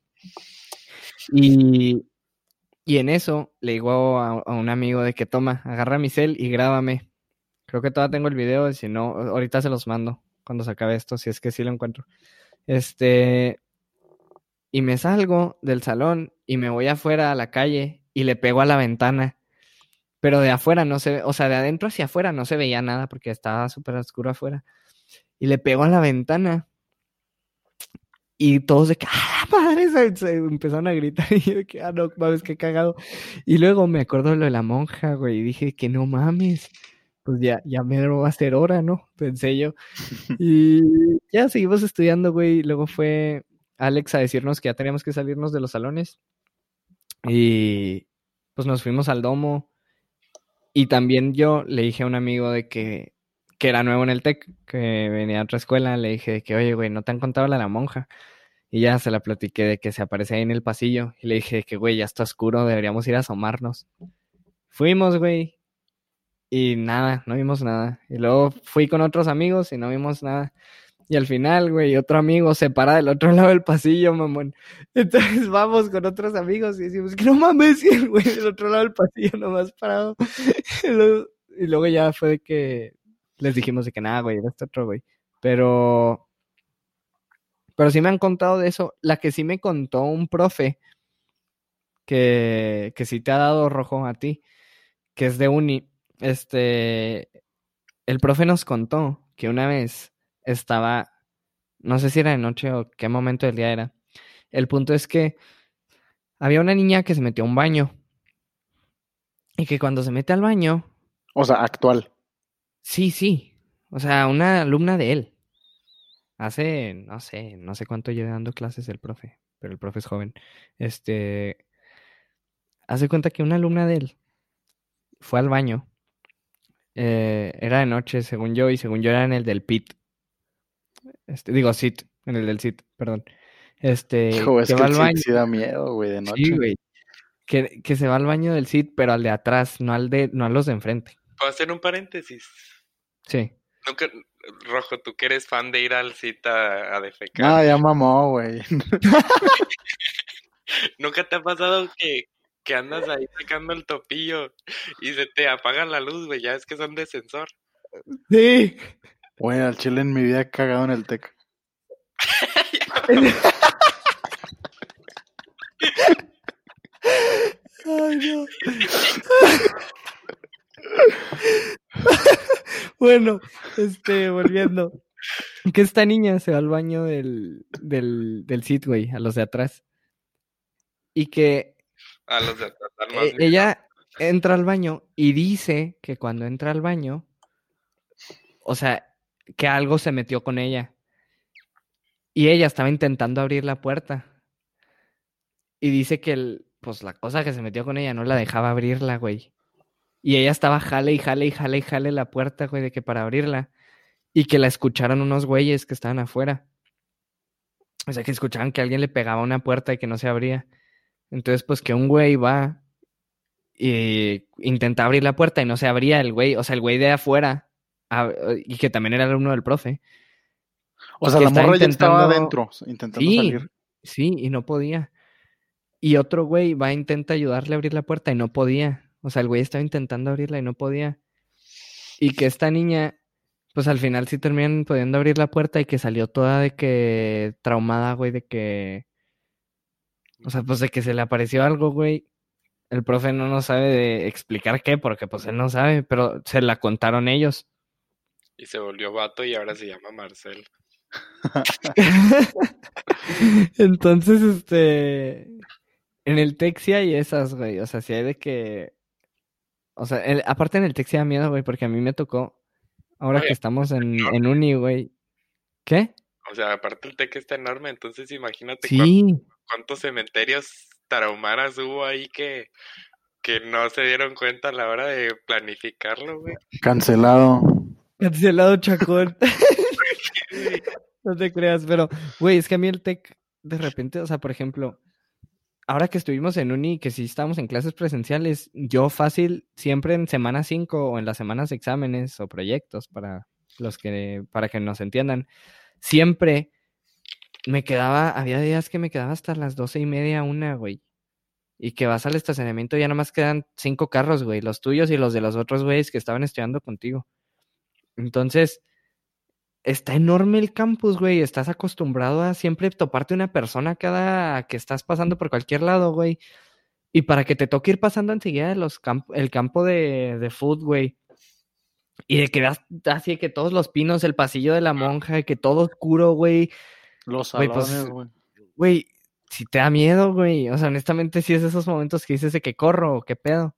Y, y en eso le digo a, a, un amigo de que toma, agarra mi cel y grábame. Creo que todavía tengo el video, y si no, ahorita se los mando cuando se acabe esto, si es que sí lo encuentro. Este, y me salgo del salón y me voy afuera a la calle y le pego a la ventana. Pero de afuera no se o sea, de adentro hacia afuera no se veía nada porque estaba súper oscuro afuera. Y le pego a la ventana. Y todos de que, ¡ah, madre! Se, empezaron a gritar. [laughs] Y yo de que, ah, no, mames, qué cagado. Y luego me acuerdo de lo de la monja, güey. Y dije que no mames pues ya, ya me va a ser hora, ¿no? Pensé yo. [laughs] Y ya seguimos estudiando, güey. Luego fue Alex a decirnos que ya teníamos que salirnos de los salones. Y pues nos fuimos al domo. Y también yo le dije a un amigo de que, que era nuevo en el TEC, que venía a otra escuela, le dije que, oye, güey, ¿no te han contado la de la monja? Y ya se la platiqué de que se aparecía ahí en el pasillo. Y le dije que, güey, ya está oscuro, deberíamos ir a asomarnos. Fuimos, güey, y nada, no vimos nada. Y luego fui con otros amigos y no vimos nada. Y al final, güey, otro amigo se para del otro [laughs] lado del pasillo, mamón. Entonces vamos con otros amigos y decimos que no mames, [laughs] güey, del otro lado del pasillo nomás parado. [laughs] y luego ya fue de que les dijimos de que nada, güey, era este otro, güey. Pero, pero sí me han contado de eso. La que sí me contó un profe que, que sí te ha dado rojo a ti, que es de uni este, el profe nos contó que una vez estaba, no sé si era de noche o qué momento del día era. El punto es que había una niña que se metió a un baño. Y que cuando se mete al baño. O sea, actual. Sí, sí. O sea, una alumna de él. hace, no sé, no sé cuánto lleva dando clases el profe, pero el profe es joven. Este, hace cuenta que una alumna de él fue al baño. Eh, era de noche, según yo, y según yo era en el del PIT. Este, digo, SIT, en el del SIT, perdón. Este, Hijo, es que que va el al baño. sí da miedo, güey, de noche. Sí, güey. Que, que se va al baño del SIT, pero al de atrás, no al de, no a los de enfrente. ¿Puedo hacer un paréntesis? Sí. Nunca, Rojo, tú que eres fan de ir al cita a defecar. No, ya mamó, güey. [laughs] ¿Nunca te ha pasado que, que andas ahí sacando el topillo y se te apaga la luz, güey? Ya es que son de sensor. Sí. Güey, al chile en mi vida he cagado en el tec. Ay, no. bueno, este, volviendo. Que esta niña se va al baño del, del, del sit, güey, a los de atrás. Y que A los de atrás, al más eh, bien. ella entra al baño y dice que cuando entra al baño, o sea, que algo se metió con ella. Y ella estaba intentando abrir la puerta. Y dice que el, pues la cosa que se metió con ella no la dejaba abrirla, güey. Y ella estaba jale y jale y jale y jale la puerta, güey, de que para abrirla. Y que la escucharon unos güeyes que estaban afuera. O sea, que escuchaban que alguien le pegaba una puerta y que no se abría. Entonces, pues que un güey va y intenta abrir la puerta y no se abría el güey, o sea, el güey de afuera, a- y que también era alumno del profe. O sea, la morra ya estaba adentro, intentando Sí. salir. Sí, y no podía. Y otro güey va a intentar ayudarle a abrir la puerta y no podía. O sea, el güey estaba intentando abrirla y no podía. Y que esta niña, pues al final sí terminan pudiendo abrir la puerta y que salió toda de que traumada, güey, de que... O sea, pues de que se le apareció algo, güey. El profe no nos sabe de explicar qué, porque pues él no sabe, pero se la contaron ellos. Y se volvió vato y ahora se llama Marcel. [laughs] [laughs] Entonces, este. En el sí hay esas, güey. O sea, sí hay de que. O sea, el- aparte en el sí da miedo, güey, porque a mí me tocó. Ahora Oye, que estamos en, en uni, güey. ¿Qué? O sea, aparte el TEC está enorme, entonces imagínate cuán- Sí. cuántos cementerios tarahumaras hubo ahí que, que no se dieron cuenta a la hora de planificarlo, güey. Cancelado. Cancelado chacón. [laughs] No te creas, pero, güey, es que a mí el tech, de repente, o sea, por ejemplo, ahora que estuvimos en uni, que sí estábamos en clases presenciales, yo fácil, siempre en semana 5 o en las semanas de exámenes o proyectos, para los que, para que nos entiendan, siempre me quedaba, había días que me quedaba hasta las doce y media, una, güey. Y que vas al estacionamiento y ya nomás quedan cinco carros, güey, los tuyos y los de los otros güeyes que estaban estudiando contigo. Entonces, está enorme el campus, güey. Estás acostumbrado a siempre toparte una persona cada que estás pasando por cualquier lado, güey. Y para que te toque ir pasando enseguida los camp- el campo de, de food, güey. Y de que veas así de que todos los pinos, el pasillo de la monja, que todo oscuro, güey. Los Güey, pues, salones, güey. Güey, si te da miedo, güey. O sea, honestamente, si es esos momentos que dices de que corro o qué pedo.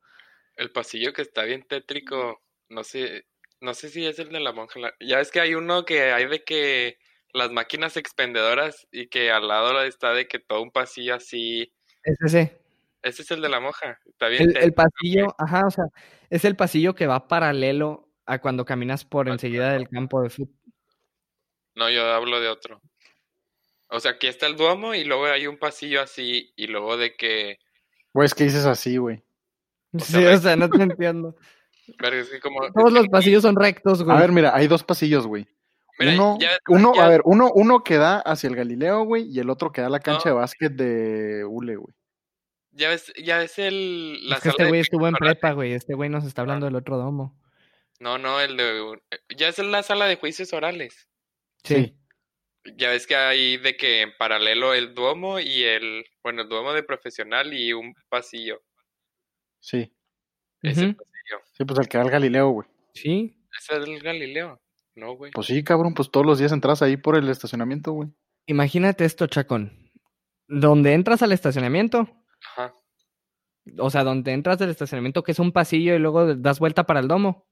El pasillo que está bien tétrico, no sé, no sé si es el de la monja. la- Ya ves que hay uno que hay de que las máquinas expendedoras y que al lado está de que todo un pasillo así. Es ese. Ese es el de la monja. Está bien El, pasillo, ajá, o sea, es el pasillo que va paralelo a cuando caminas por enseguida del campo de fútbol. No, yo hablo de otro. O sea, aquí está el Duomo y luego hay un pasillo así y luego de que... Güey, es que dices así, güey. [laughs] Sí, o sea, no te entiendo. Pero es que como... es Todos que- los pasillos son rectos, güey. A ver, mira, hay dos pasillos, güey. Mira, uno, ya- uno, ya- a ver, uno, uno que da hacia el Galileo, güey, y el otro que da a la cancha No. de básquet de Ule, güey. Ya ves, ya es el... La es que este güey estuvo en prepa, güey. Este güey nos está hablando del otro domo. No, no, el de... Ya es la sala de juicios orales. Sí. Ya ves que hay de que en paralelo el Duomo y el... Bueno, el Duomo de profesional y un pasillo. Sí. Ese Ujú. Sí, pues el que da al Galileo, güey. Sí. Ese es el Galileo. No, güey. Pues sí, cabrón, pues todos los días entras ahí por el estacionamiento, güey. Imagínate esto, Chacón. Donde entras al estacionamiento, Ajá. o sea, donde entras del estacionamiento, que es un pasillo y luego das vuelta para el domo.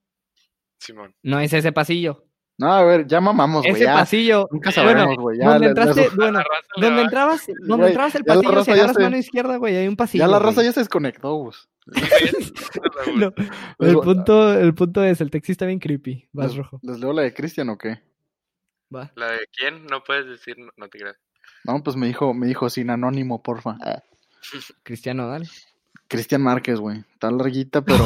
Simón. No es ese pasillo. No, a ver, ya mamamos, güey. Ese ya. pasillo. Nunca bueno, sabremos, güey. ya donde entraste, bueno, La raza le donde entrabas, donde entrabas el pasillo, si agarras se- mano izquierda, güey, hay un pasillo. ya la raza ya se desconectó, Gus. [laughs] No, el punto, el punto es, el taxi está bien creepy. Vas les- rojo. ¿Les leo la de Cristian o qué? Va. ¿La de quién? No puedes decir, no, no te creas. No, pues me dijo, me dijo sin anónimo, porfa. Cristiano, dale. Cristian Márquez, güey. Está larguita, pero.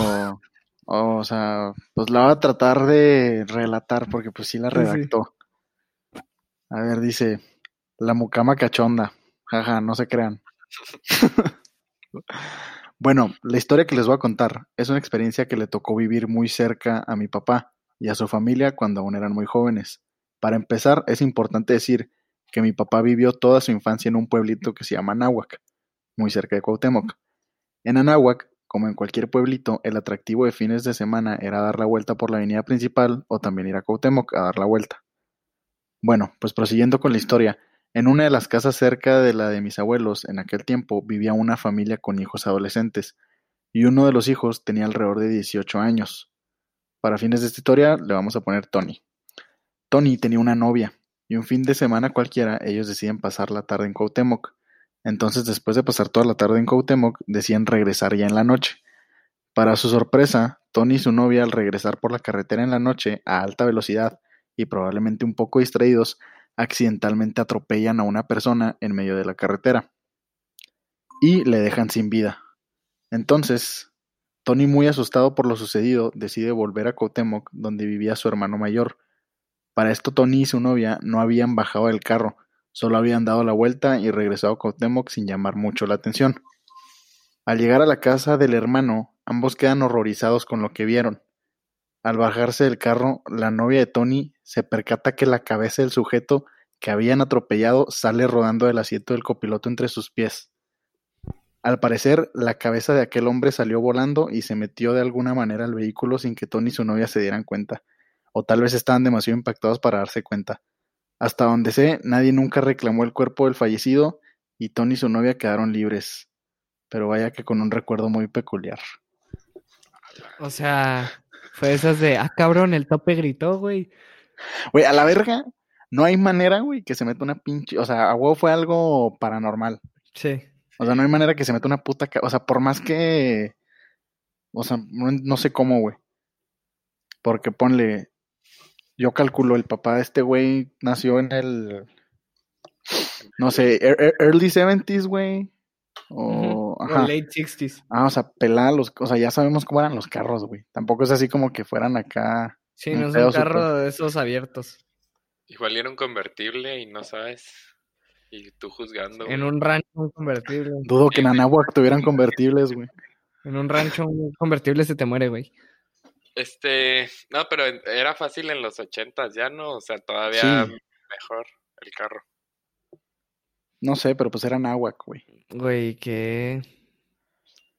[laughs] o sea, pues la voy a tratar de relatar porque pues sí la sí. redactó. A ver, dice. La mucama cachonda. Jaja, no se crean. [laughs] bueno, la historia que les voy a contar es una experiencia que le tocó vivir muy cerca a mi papá y a su familia cuando aún eran muy jóvenes. Para empezar, es importante decir que mi papá vivió toda su infancia en un pueblito que se llama Anáhuac, muy cerca de Cuauhtémoc. En Anáhuac, como en cualquier pueblito, el atractivo de fines de semana era dar la vuelta por la avenida principal o también ir a Cuauhtémoc a dar la vuelta. Bueno, pues prosiguiendo con la historia, en una de las casas cerca de la de mis abuelos, en aquel tiempo vivía una familia con hijos adolescentes, y uno de los hijos tenía alrededor de 18 años. Para fines de esta historia le vamos a poner Tony. Tony tenía una novia, y un fin de semana cualquiera ellos deciden pasar la tarde en Cuauhtémoc. Entonces, después de pasar toda la tarde en Cuauhtémoc, deciden regresar ya en la noche. Para su sorpresa, Tony y su novia al regresar por la carretera en la noche a alta velocidad y probablemente un poco distraídos, accidentalmente atropellan a una persona en medio de la carretera y le dejan sin vida. Entonces, Tony, muy asustado por lo sucedido, decide volver a Cuauhtémoc, donde vivía su hermano mayor. Para esto, Tony y su novia no habían bajado del carro, solo habían dado la vuelta y regresado a Cuauhtémoc sin llamar mucho la atención. Al llegar a la casa del hermano, ambos quedan horrorizados con lo que vieron. Al bajarse del carro, la novia de Tony se percata que la cabeza del sujeto que habían atropellado sale rodando del asiento del copiloto entre sus pies. Al parecer, la cabeza de aquel hombre salió volando y se metió de alguna manera al vehículo sin que Tony y su novia se dieran cuenta, o tal vez estaban demasiado impactados para darse cuenta. Hasta donde sé, nadie nunca reclamó el cuerpo del fallecido y Tony y su novia quedaron libres, pero vaya que con un recuerdo muy peculiar. O sea, fue esas de, ah, cabrón, el tope gritó, güey. Güey, a la verga, no hay manera, güey, que se meta una pinche. O sea, a huevo fue algo paranormal. Sí. O sea, no hay manera que se meta una puta. O sea, por más que. O sea, no, no sé cómo, güey. Porque ponle. Yo calculo, el papá de este güey nació en el. No sé, ear- ear- early 70s, güey. O. Ujú. ajá. O late 60s. Ah, o sea, pelada los. O sea, ya sabemos cómo eran los carros, güey. Tampoco es así como que fueran acá. Sí, no es un carro de esos abiertos. Igual era un convertible y no sabes. Y tú juzgando. En güey. un rancho un convertible. Dudo que en Anáhuac tuvieran convertibles, güey. En un rancho un convertible se te muere, güey. Este, no, pero era fácil en los ochentas, ya no, o sea, todavía Sí. mejor el carro. No sé, pero pues era Anáhuac, güey. Güey, qué,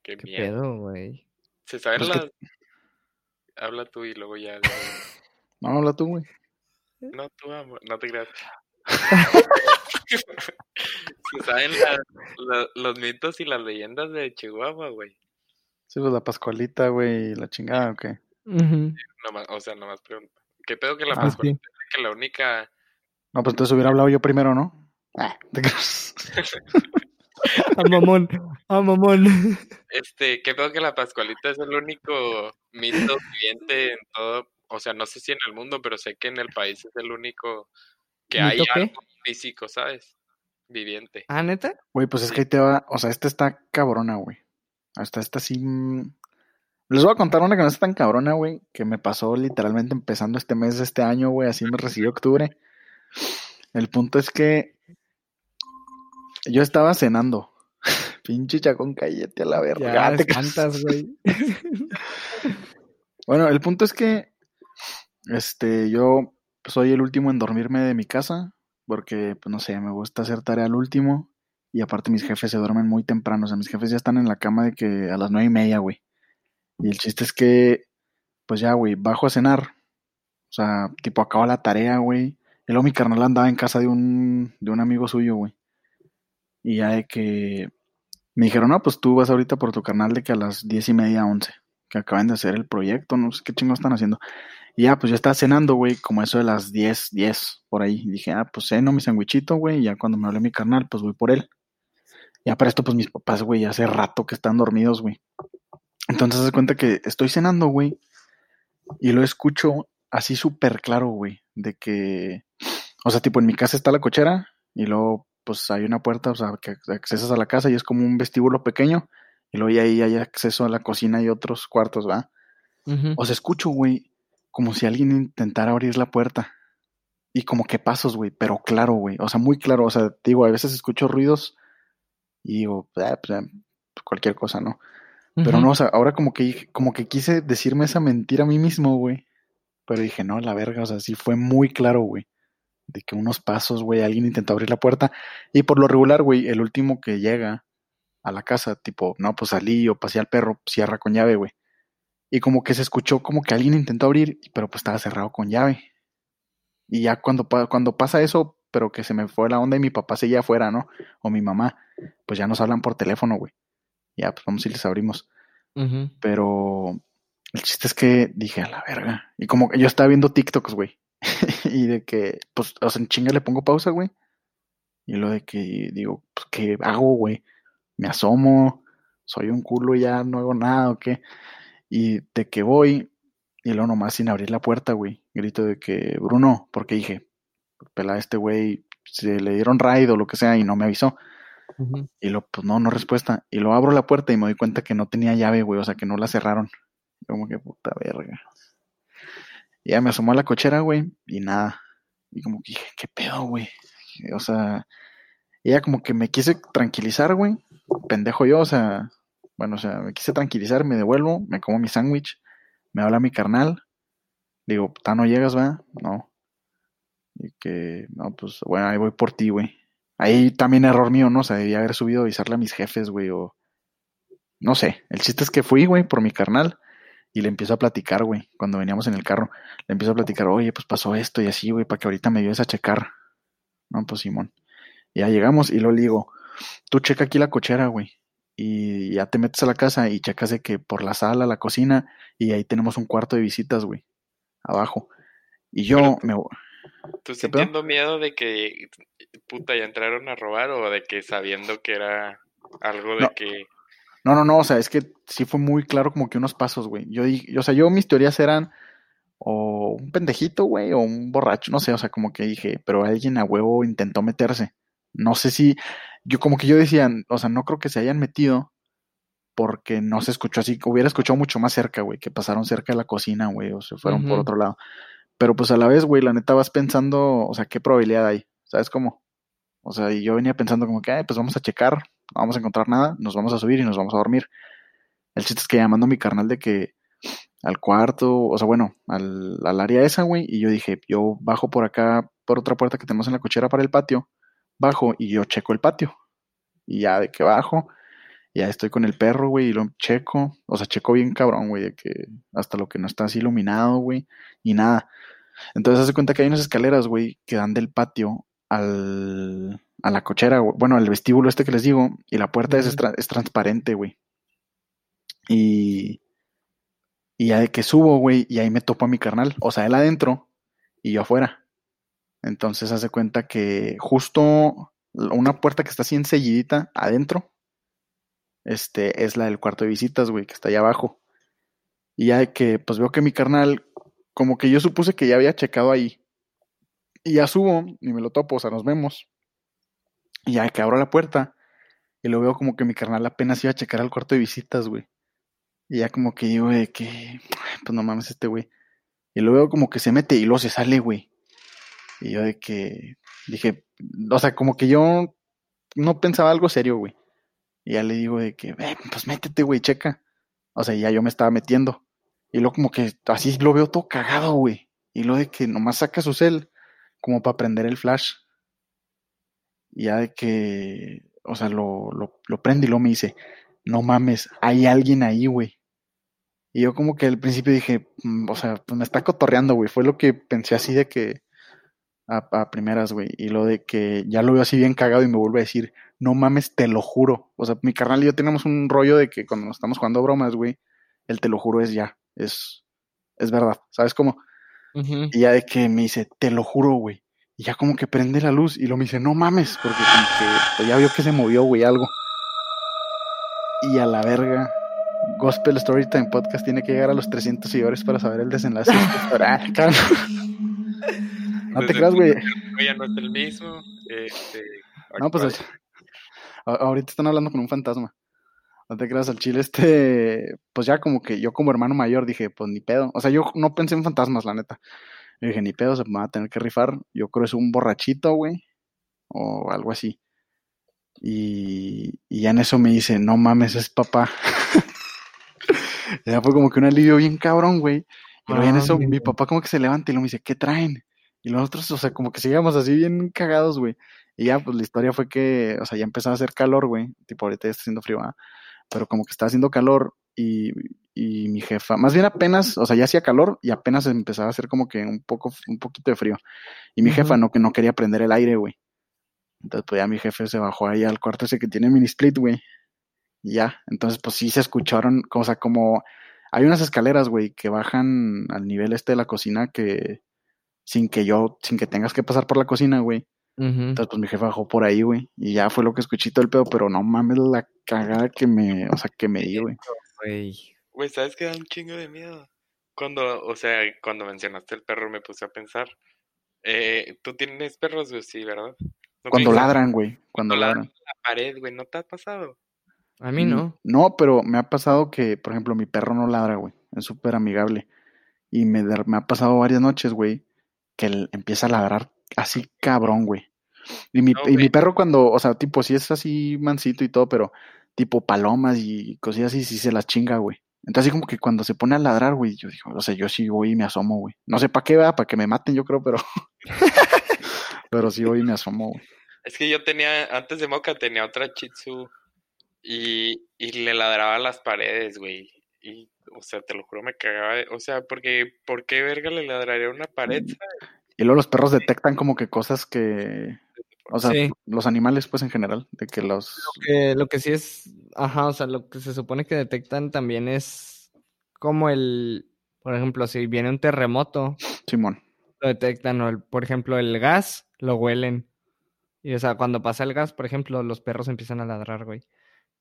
Qué, qué miedo. pedo, güey. ¿Se saben Pues que- las... Habla tú y luego ya... [laughs] No, habla tú, güey. No, tú, amor, no te creas. [laughs] [laughs] ¿Se saben la- la- los mitos y las leyendas de Chihuahua, güey? Sí, pues la Pascualita, güey, y la chingada, ¿o qué? Ujú. Nomás- o sea, nomás pregunto. ¿Qué pedo que la Ah, Pascualita es que la única... No, pues entonces hubiera hablado yo primero, ¿no? Ah, [laughs] te creas. A mamón, a mamón. [laughs] Este, ¿qué pedo que la Pascualita es el único mito viviente en todo? O sea, no sé si en el mundo, pero sé que en el país es el único que hay ¿Mito qué? algo físico, ¿sabes? Viviente. ¿Ah, neta? Güey, pues es que ahí te va. O sea, esta está cabrona, güey. Hasta esta sí. Les voy a contar una que no está tan cabrona, güey. Que me pasó literalmente empezando este mes de este año, güey. Así me recibió octubre. El punto es que. Yo estaba cenando. [laughs] Pinche chacón, cállate a la verga. Ya Ah, te espantas, güey. [laughs] Bueno, el punto es que este, yo soy el último en dormirme de mi casa, porque, pues no sé, me gusta hacer tarea al último, y aparte mis jefes se duermen muy temprano, o sea, mis jefes ya están en la cama de que a las nueve y media, güey. Y el chiste es que, pues ya, güey, bajo a cenar, o sea, tipo acabo la tarea, güey. Y luego mi carnal andaba en casa de un, de un amigo suyo, güey. Y ya de que me dijeron, no, pues tú vas ahorita por tu carnal de que a las diez y media, once que acaban de hacer el proyecto, no sé qué chingo están haciendo. Y ya, pues yo estaba cenando, güey, como eso de las 10, 10, por ahí. Y dije, ah, pues ceno mi sandwichito, güey, y ya cuando me hablé mi carnal, pues voy por él. Ya para esto, pues mis papás, güey, hace rato que están dormidos, güey. Entonces se cuenta que estoy cenando, güey, y lo escucho así súper claro, güey, de que, o sea, tipo en mi casa está la cochera y luego pues hay una puerta, o sea, que accesas a la casa y es como un vestíbulo pequeño y luego ahí hay acceso a la cocina y otros cuartos, ¿va? O sea, escucho, güey, como si alguien intentara abrir la puerta. Y como que pasos, güey, pero claro, güey. O sea, muy claro. O sea, digo, a veces escucho ruidos y digo, ah, pues, cualquier cosa, ¿no? Pero no, o sea, ahora como que, como que quise decirme esa mentira a mí mismo, güey. Pero dije, no, la verga, o sea, sí fue muy claro, güey. De que unos pasos, güey, alguien intentó abrir la puerta. Y por lo regular, güey, el último que llega a la casa, tipo, no, pues salí o pasé al perro, cierra con llave, güey. Y como que se escuchó como que alguien intentó abrir, pero pues estaba cerrado con llave. Y ya cuando, cuando pasa eso, pero que se me fue la onda y mi papá seguía afuera, ¿no? O mi mamá, pues ya nos hablan por teléfono, güey. Ya, pues vamos y les abrimos. Pero el chiste es que dije, a la verga. Y como que yo estaba viendo TikToks, güey. [laughs] y de que, pues, o sea, en chinga le pongo pausa, güey. Y lo de que digo, pues, ¿qué hago, güey? Me asomo, soy un culo y ya no hago nada, ¿o qué? Y de que voy, y luego nomás sin abrir la puerta, güey. Grito de que, Bruno, porque dije, pela este güey, se le dieron raid o lo que sea y no me avisó. Y lo, pues no, no respuesta. Y lo abro la puerta y me doy cuenta que no tenía llave, güey, o sea, que no la cerraron. Como que puta verga. Y ya me asomó a la cochera, güey, y nada. Y como que dije, ¿qué pedo, güey? O sea, ella como que me quise tranquilizar, güey. Pendejo yo, o sea, bueno, o sea, me quise tranquilizar, me devuelvo, me como mi sándwich, me habla mi carnal. Digo, ¿ta no llegas, va? No. Y que, no, pues, bueno, ahí voy por ti, güey. Ahí también error mío, ¿no? O sea, debía haber subido a avisarle a mis jefes, güey, o... No sé, el chiste es que fui, güey, por mi carnal y le empiezo a platicar, güey, cuando veníamos en el carro. Le empiezo a platicar, oye, pues pasó esto y así, güey, para que ahorita me ayudes a checar. No, pues Simón. Ya llegamos y lo digo, tú checa aquí la cochera, güey. Y ya te metes a la casa y checas de que por la sala, la cocina, y ahí tenemos un cuarto de visitas, güey, abajo. Y yo me... ¿Tú sintiendo miedo de que puta ya entraron a robar o de que sabiendo que era algo de que... No, no, no, o sea, es que sí fue muy claro como que unos pasos, güey. Yo dije, o sea, yo mis teorías eran o un pendejito, güey, o un borracho, no sé, o sea, como que dije, pero alguien a huevo intentó meterse. No sé si, yo como que yo decía, o sea, no creo que se hayan metido porque no se escuchó así, hubiera escuchado mucho más cerca, güey, que pasaron cerca de la cocina, güey, o se fueron por otro lado. Pero pues a la vez, güey, la neta vas pensando, o sea, qué probabilidad hay, ¿sabes cómo? O sea, y yo venía pensando como que, ay, pues vamos a checar, no vamos a encontrar nada, nos vamos a subir y nos vamos a dormir. El chiste es que llamando a mi carnal de que al cuarto, o sea, bueno, al, al área esa, güey, y yo dije, yo bajo por acá, por otra puerta que tenemos en la cochera para el patio, bajo y yo checo el patio. Y ya de que bajo, ya estoy con el perro, güey, y lo checo. O sea, checo bien cabrón, güey, de que hasta lo que no está así iluminado, güey, y nada. Entonces hace cuenta que hay unas escaleras, güey, que dan del patio al, a la cochera, bueno, al vestíbulo este que les digo, y la puerta es, es transparente, güey. Y, y ya de que subo, güey, y ahí me topo a mi carnal. O sea, él adentro y yo afuera. Entonces hace cuenta que justo una puerta que está así ensellidita adentro, este, es la del cuarto de visitas, güey, que está allá abajo. Y ya que, pues veo que mi carnal, como que yo supuse que ya había checado ahí. Y ya subo y me lo topo, o sea, nos vemos. Y ya que abro la puerta y lo veo como que mi carnal apenas iba a checar al cuarto de visitas, güey. Y ya como que digo de que, pues no mames este güey. Y lo veo como que se mete y luego se sale, güey. Y yo de que dije, o sea, como que yo no pensaba algo serio, güey. Y ya le digo de que, pues métete, güey, checa. O sea, ya yo me estaba metiendo. Y luego como que así lo veo todo cagado, güey. Y lo de que nomás saca su cel como para prender el flash. Y ya de que, o sea, lo, lo, lo prende y luego me dice, no mames, hay alguien ahí, güey. Y yo como que al principio dije, mm, o sea, pues me está cotorreando, güey. Fue lo que pensé así de que a, primeras, güey. Y lo de que ya lo veo así bien cagado y me vuelve a decir, no mames, te lo juro. O sea, mi carnal y yo tenemos un rollo de que cuando nos estamos jugando bromas, güey, el te lo juro es ya, es, es verdad. ¿Sabes cómo? Y ya de que me dice, te lo juro, güey. Y ya como que prende la luz y lo me dice, no mames, porque como que pues, ya vio que se movió, güey, algo. Y a la verga, Gospel Storytime Podcast tiene que llegar a los 300 seguidores para saber el desenlace. [laughs] no te creas, güey. Ya no es el mismo. Este, no, pues ahorita están hablando con un fantasma. No te creas, al chile este, pues ya como que yo como hermano mayor dije, pues ni pedo. O sea, yo no pensé en fantasmas, la neta. Yo dije, ni pedo, se me va a tener que rifar. Yo creo es un borrachito, güey. O algo así. Y, y ya en eso me dice, no mames, es papá. [laughs] ya fue como que un alivio bien cabrón, güey. Y luego en ah, eso mi papá como que se levanta y lo me dice, ¿qué traen? Y nosotros, o sea, como que seguíamos así bien cagados, güey. Y ya, pues la historia fue que, o sea, ya empezó a hacer calor, güey. Tipo, ahorita ya está haciendo frío, ¿ah? Pero como que está haciendo calor y, y, mi jefa, más bien apenas, o sea, ya hacía calor y apenas empezaba a hacer como que un poco, un poquito de frío. Y mi jefa no, que no quería prender el aire, güey. Entonces, pues ya mi jefe se bajó ahí al cuarto ese que tiene mini split, güey. Y ya, entonces, pues sí se escucharon, o sea, como hay unas escaleras, güey, que bajan al nivel este de la cocina que sin que yo, sin que tengas que pasar por la cocina, güey. Entonces, pues mi jefe bajó por ahí, güey. Y ya fue lo que escuché todo el pedo, pero no mames la cagada que me, o sea, que me di, güey. Güey, ¿sabes qué da un chingo de miedo? Cuando, o sea, cuando mencionaste el perro me puse a pensar. Eh, Tú tienes perros, güey, sí, ¿verdad? cuando ladran, güey. Cuando, ladran. La pared, güey, ¿no te ha pasado? A mí no. No, pero me ha pasado que, por ejemplo, mi perro no ladra, güey. Es súper amigable. Y me, me ha pasado varias noches, güey, que él empieza a ladrar así cabrón, güey. Y mi, y mi perro cuando, o sea, tipo, sí es así mansito y todo, pero tipo palomas y cosillas así, sí se las chinga, güey. Entonces, como que cuando se pone a ladrar, güey, yo digo, o sea, yo sí voy y me asomo, güey. No sé para qué, va, para que me maten, yo creo, pero. [laughs] pero sí voy y me asomo, güey. Es que yo tenía, antes de Moca tenía otra Chitsu y, y le ladraba a las paredes, güey. Y, o sea, te lo juro, me cagaba. O sea, porque, ¿por qué verga le ladraría una pared? Mm. Y luego los perros detectan como que cosas que. O sea, los animales, pues en general, de que los. Lo que, lo que sí es. Ajá, o sea, lo que se supone que detectan también es como el. Por ejemplo, si viene un terremoto. Simón. Lo detectan, o el, por ejemplo, el gas, lo huelen. Y o sea, cuando pasa el gas, por ejemplo, los perros empiezan a ladrar, güey.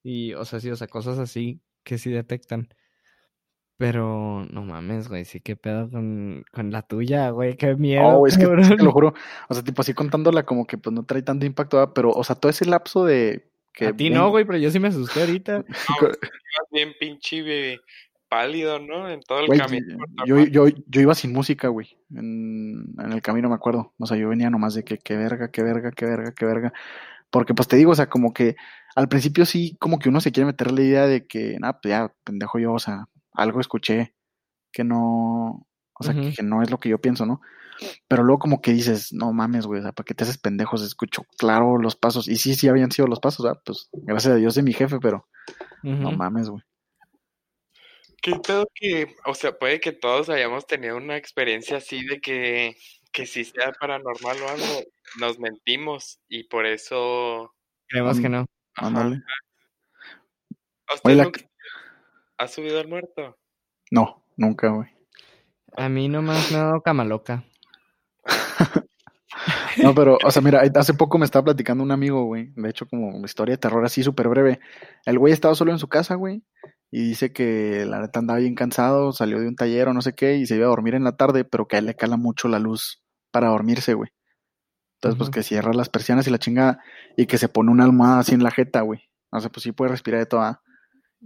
Y, o sea, sí, o sea, cosas así que sí detectan. Pero no mames, güey, sí que pedo con, con la tuya, güey, qué miedo. Oh, es que, te lo juro, o sea, tipo así contándola como que pues no trae tanto impacto, pero, o sea, todo ese lapso de que... A ti no, güey, pero yo sí me asusté ahorita. [laughs] No, bien pinche pálido, ¿no? En todo el camino. Yo, yo, yo, iba sin música, güey, en, en, el camino me acuerdo. O sea, yo venía nomás de que qué verga, qué verga, qué verga, qué verga. Porque pues te digo, o sea, como que al principio sí, como que uno se quiere meter la idea de que, nada, pues ya, pendejo yo, o sea, algo escuché que no, o sea, que, no es lo que yo pienso, ¿no? Pero luego como que dices, no mames, güey, o sea, ¿para qué te haces pendejos? Escucho claro los pasos. Y sí, sí habían sido los pasos, ¿verdad? Pues gracias a Dios de mi jefe, pero no mames, güey. Qué pedo que, o sea, puede que todos hayamos tenido una experiencia así de que, que si sea paranormal o algo, nos mentimos y por eso... Creemos que no. Ándale. ¿Has subido al muerto? No, nunca, güey. A mí nomás me ha dado cama loca. [laughs] no, pero, o sea, mira, hace poco me estaba platicando un amigo, güey. De hecho, como una historia de terror así súper breve. El güey estaba solo en su casa, güey. Y dice que la neta andaba bien cansado, salió de un taller o no sé qué, y se iba a dormir en la tarde, pero que a él le cala mucho la luz para dormirse, güey. Entonces, pues que cierra las persianas y la chinga y que se pone una almohada así en la jeta, güey. O sea, pues sí puede respirar de toda.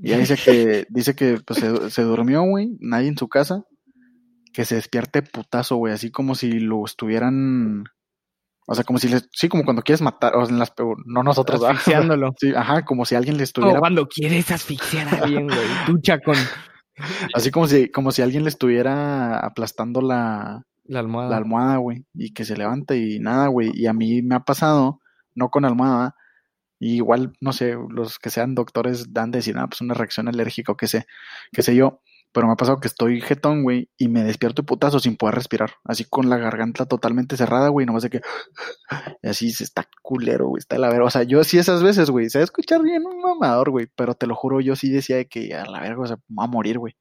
Y ya dice que, [laughs] dice que pues, se, se durmió, güey, nadie en su casa, que se despierte putazo, güey, así como si lo estuvieran, o sea, como si le, sí, como cuando quieres matar, o en las, no nosotros, asfixiándolo. [laughs] Sí, ajá, como si alguien le estuviera. Como cuando quieres asfixiar a alguien, güey, ducha con. Así como si, como si alguien le estuviera aplastando la, la almohada. La almohada, güey, y que se levanta y nada, güey, y a mí me ha pasado, no con almohada, igual, no sé, los que sean doctores dan de decir, ah, pues una reacción alérgica o qué sé, qué sé yo. Pero me ha pasado que estoy jetón, güey, y me despierto putazo sin poder respirar. Así con la garganta totalmente cerrada, güey, nomás de que. [laughs] Y así se está culero, güey, está la verga. O sea, yo sí esas veces, güey, se va a escuchar bien un mamador, güey, pero te lo juro, yo sí decía que a la verga, o sea, va a morir, güey.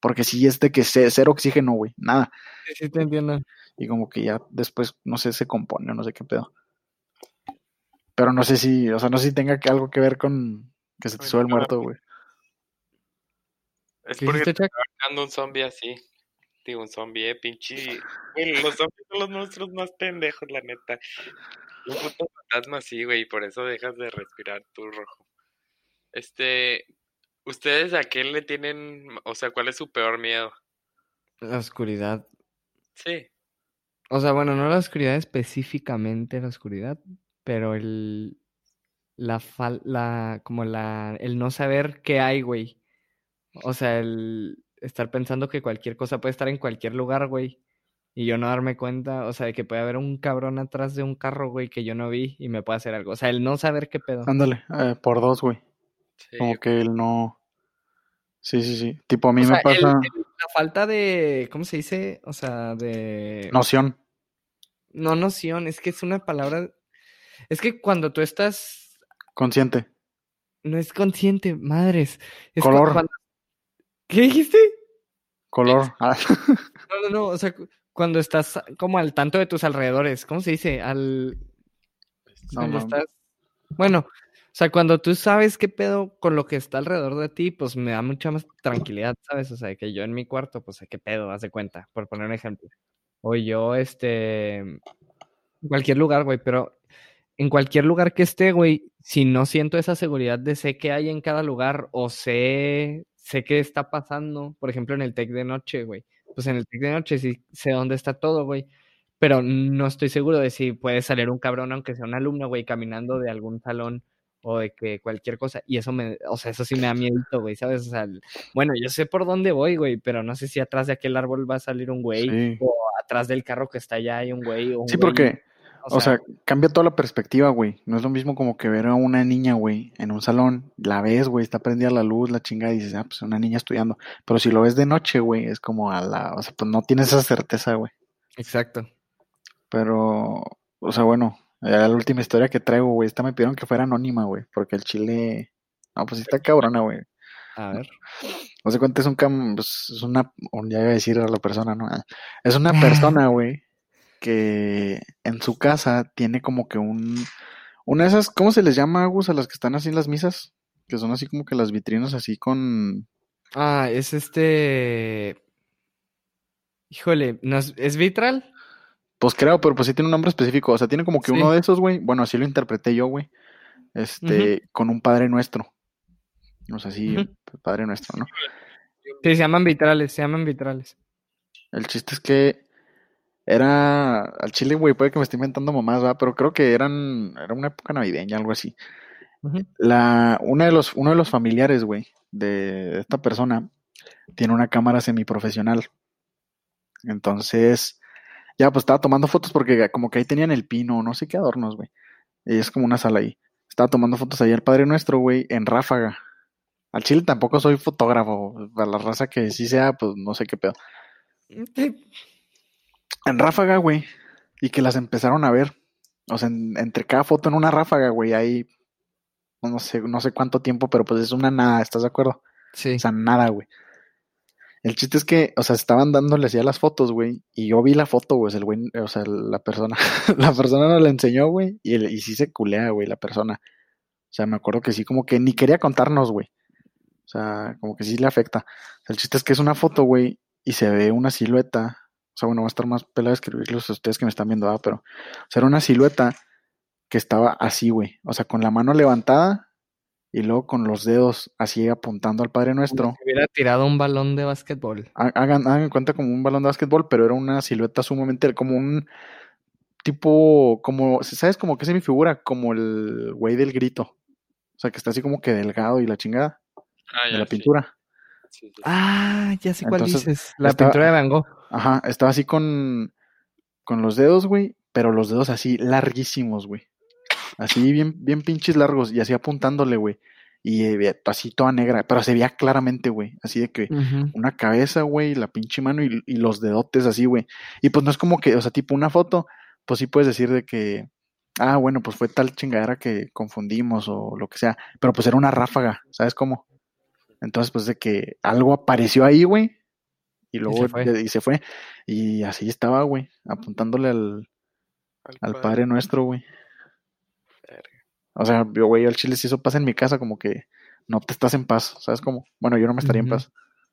Porque sí es de que cero oxígeno, güey, nada. Sí, sí, te entiendo. Y como que ya después, no sé, se compone, no sé qué pedo. Pero no sé si, o sea, no sé si tenga algo que ver con que se te sube el muerto, güey. Es porque está un zombie así. Digo, un zombie, eh, pinche. los zombies son los monstruos más pendejos, la neta. Un puto fantasma así, güey, y por eso dejas de respirar tu rojo. Este. ¿Ustedes a qué le tienen. O sea, cuál es su peor miedo? La oscuridad. Sí. O sea, bueno, no la oscuridad específicamente la oscuridad, pero el. La fal. La. Como la. El no saber qué hay, güey. O sea, el estar pensando que cualquier cosa puede estar en cualquier lugar, güey. Y yo no darme cuenta, o sea, de que puede haber un cabrón atrás de un carro, güey, que yo no vi y me puede hacer algo. O sea, el no saber qué pedo. Ándale, eh, por dos, güey. Como que él no. Sí, sí, sí. Tipo, a mí me pasa. la falta de. ¿Cómo se dice? O sea, de. Noción. No, noción, es que es una palabra. Es que cuando tú estás. Consciente. No es consciente, madres. Es Color. ¿Qué dijiste? Color. [laughs] Ah. No, no, no. O sea, cuando estás como al tanto de tus alrededores, ¿cómo se dice? Al. No, estás... Bueno, o sea, cuando tú sabes qué pedo con lo que está alrededor de ti, pues me da mucha más tranquilidad, ¿sabes? O sea, que yo en mi cuarto, pues, ¿qué pedo? Haz de cuenta, por poner un ejemplo. O yo, este. Cualquier lugar, güey, pero en cualquier lugar que esté, güey, si no siento esa seguridad de sé qué hay en cada lugar o sé sé qué está pasando, por ejemplo, en el TEC de noche, güey. Pues en el TEC de noche sí sé dónde está todo, güey. Pero no estoy seguro de si puede salir un cabrón, aunque sea un alumno, güey, caminando de algún salón o de que cualquier cosa. Y eso me, o sea, eso sí me da miedo, güey, ¿sabes? O sea, bueno, yo sé por dónde voy, güey, pero no sé si atrás de aquel árbol va a salir un güey o atrás del carro que está allá hay un güey. sí, porque o, sea, cambia toda la perspectiva, güey. No es lo mismo como que ver a una niña, güey, en un salón, la ves, güey, está prendida la luz, la chingada, y dices, ah, pues una niña estudiando. Pero si lo ves de noche, güey, es como a la, o sea, pues no tienes esa certeza, güey. Exacto. Pero, o sea, bueno, la última historia que traigo, güey, esta me pidieron que fuera anónima, güey, porque el chile, no, pues está cabrona, güey. A ver. No sé cuánto es un cam, pues, es una, ya iba a decir a la persona, ¿no? Es una persona, [laughs] güey, que en su casa tiene como que un... Una de esas, ¿cómo se les llama, Agus, a las que están así en las misas? Que son así como que las vitrinas así con... Ah, es este... Híjole, ¿no es, vitral? Pues creo, pero pues sí tiene un nombre específico. O sea, tiene como que uno de esos, güey. Bueno, así lo interpreté yo, güey. Este, con un Padre Nuestro. O sea, sí, Padre Nuestro, ¿no? Sí, se llaman vitrales, se llaman vitrales. El chiste es que era al chile, güey, puede que me esté inventando mamás, ¿va? Pero creo que eran, era una época navideña, algo así. La, una de los, uno de los familiares, güey, de esta persona, tiene una cámara semiprofesional. Entonces, ya pues estaba tomando fotos porque como que ahí tenían el pino, no sé qué adornos, güey. Y es como una sala ahí. Estaba tomando fotos ahí el Padre Nuestro, güey, en ráfaga. Al chile tampoco soy fotógrafo. Para la raza que sí sea, pues no sé qué pedo [laughs] en ráfaga, güey. Y que las empezaron a ver. O sea, entre cada foto en una ráfaga, güey, hay no sé, no sé cuánto tiempo, pero pues es una nada, ¿estás de acuerdo? Sí. O sea, nada, güey. El chiste es que, o sea, estaban dándole ya las fotos, güey, y yo vi la foto, güey, el güey, o sea, la persona, [laughs] la persona nos la enseñó, güey, y, y sí se culea, güey, la persona. O sea, me acuerdo que sí, como que ni quería contarnos, güey. O sea, como que sí le afecta. el chiste es que es una foto, güey, y se ve una silueta o sea, bueno, va a estar más pelado escribirlos a ustedes que me están viendo, ¿verdad? pero, o sea, era una silueta que estaba así, güey. O sea, con la mano levantada y luego con los dedos así apuntando al Padre Nuestro. Como si hubiera tirado un balón de básquetbol. Hagan, hagan cuenta como un balón de básquetbol, pero era una silueta sumamente, como un tipo, como, ¿sabes? Como que se mi figura, como el güey del grito. O sea, que está así como que delgado y la chingada ah, de la pintura. Ah, ya sé cuál dices. La pintura de Van Gogh. Ajá, estaba así con, con los dedos, güey, pero los dedos así larguísimos, güey. Así bien, bien pinches largos y así apuntándole, güey. Y eh, así toda negra, pero se veía claramente, güey. Así de que una cabeza, güey, la pinche mano y, y los dedotes así, güey. Y pues no es como que, o sea, tipo una foto, pues sí puedes decir de que, ah, bueno, pues fue tal chingadera que confundimos o lo que sea. Pero pues era una ráfaga, ¿sabes cómo? Entonces, pues de que algo apareció ahí, güey, Y luego y se fue. Y, así estaba, güey, apuntándole al, al, padre. nuestro, güey. O sea, yo, güey, al chile si eso pasa en mi casa, como que no te estás en paz, ¿sabes cómo? Bueno, yo no me estaría en paz.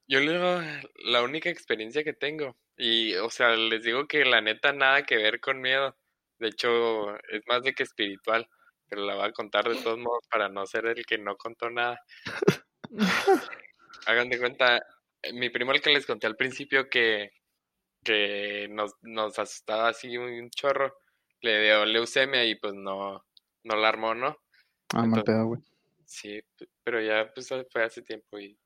Yo le digo la única experiencia que tengo. Y, o sea, les digo que la neta nada que ver con miedo. De hecho, es más de que espiritual. Pero la voy a contar de todos modos para no ser el que no contó nada. [laughs] Hagan de cuenta, mi primo el que les conté al principio que, que nos, nos asustaba así un chorro, le dio leucemia y pues no, no la armó, ¿no? Ah, pedo, güey. Sí, pero ya pues fue hace tiempo y,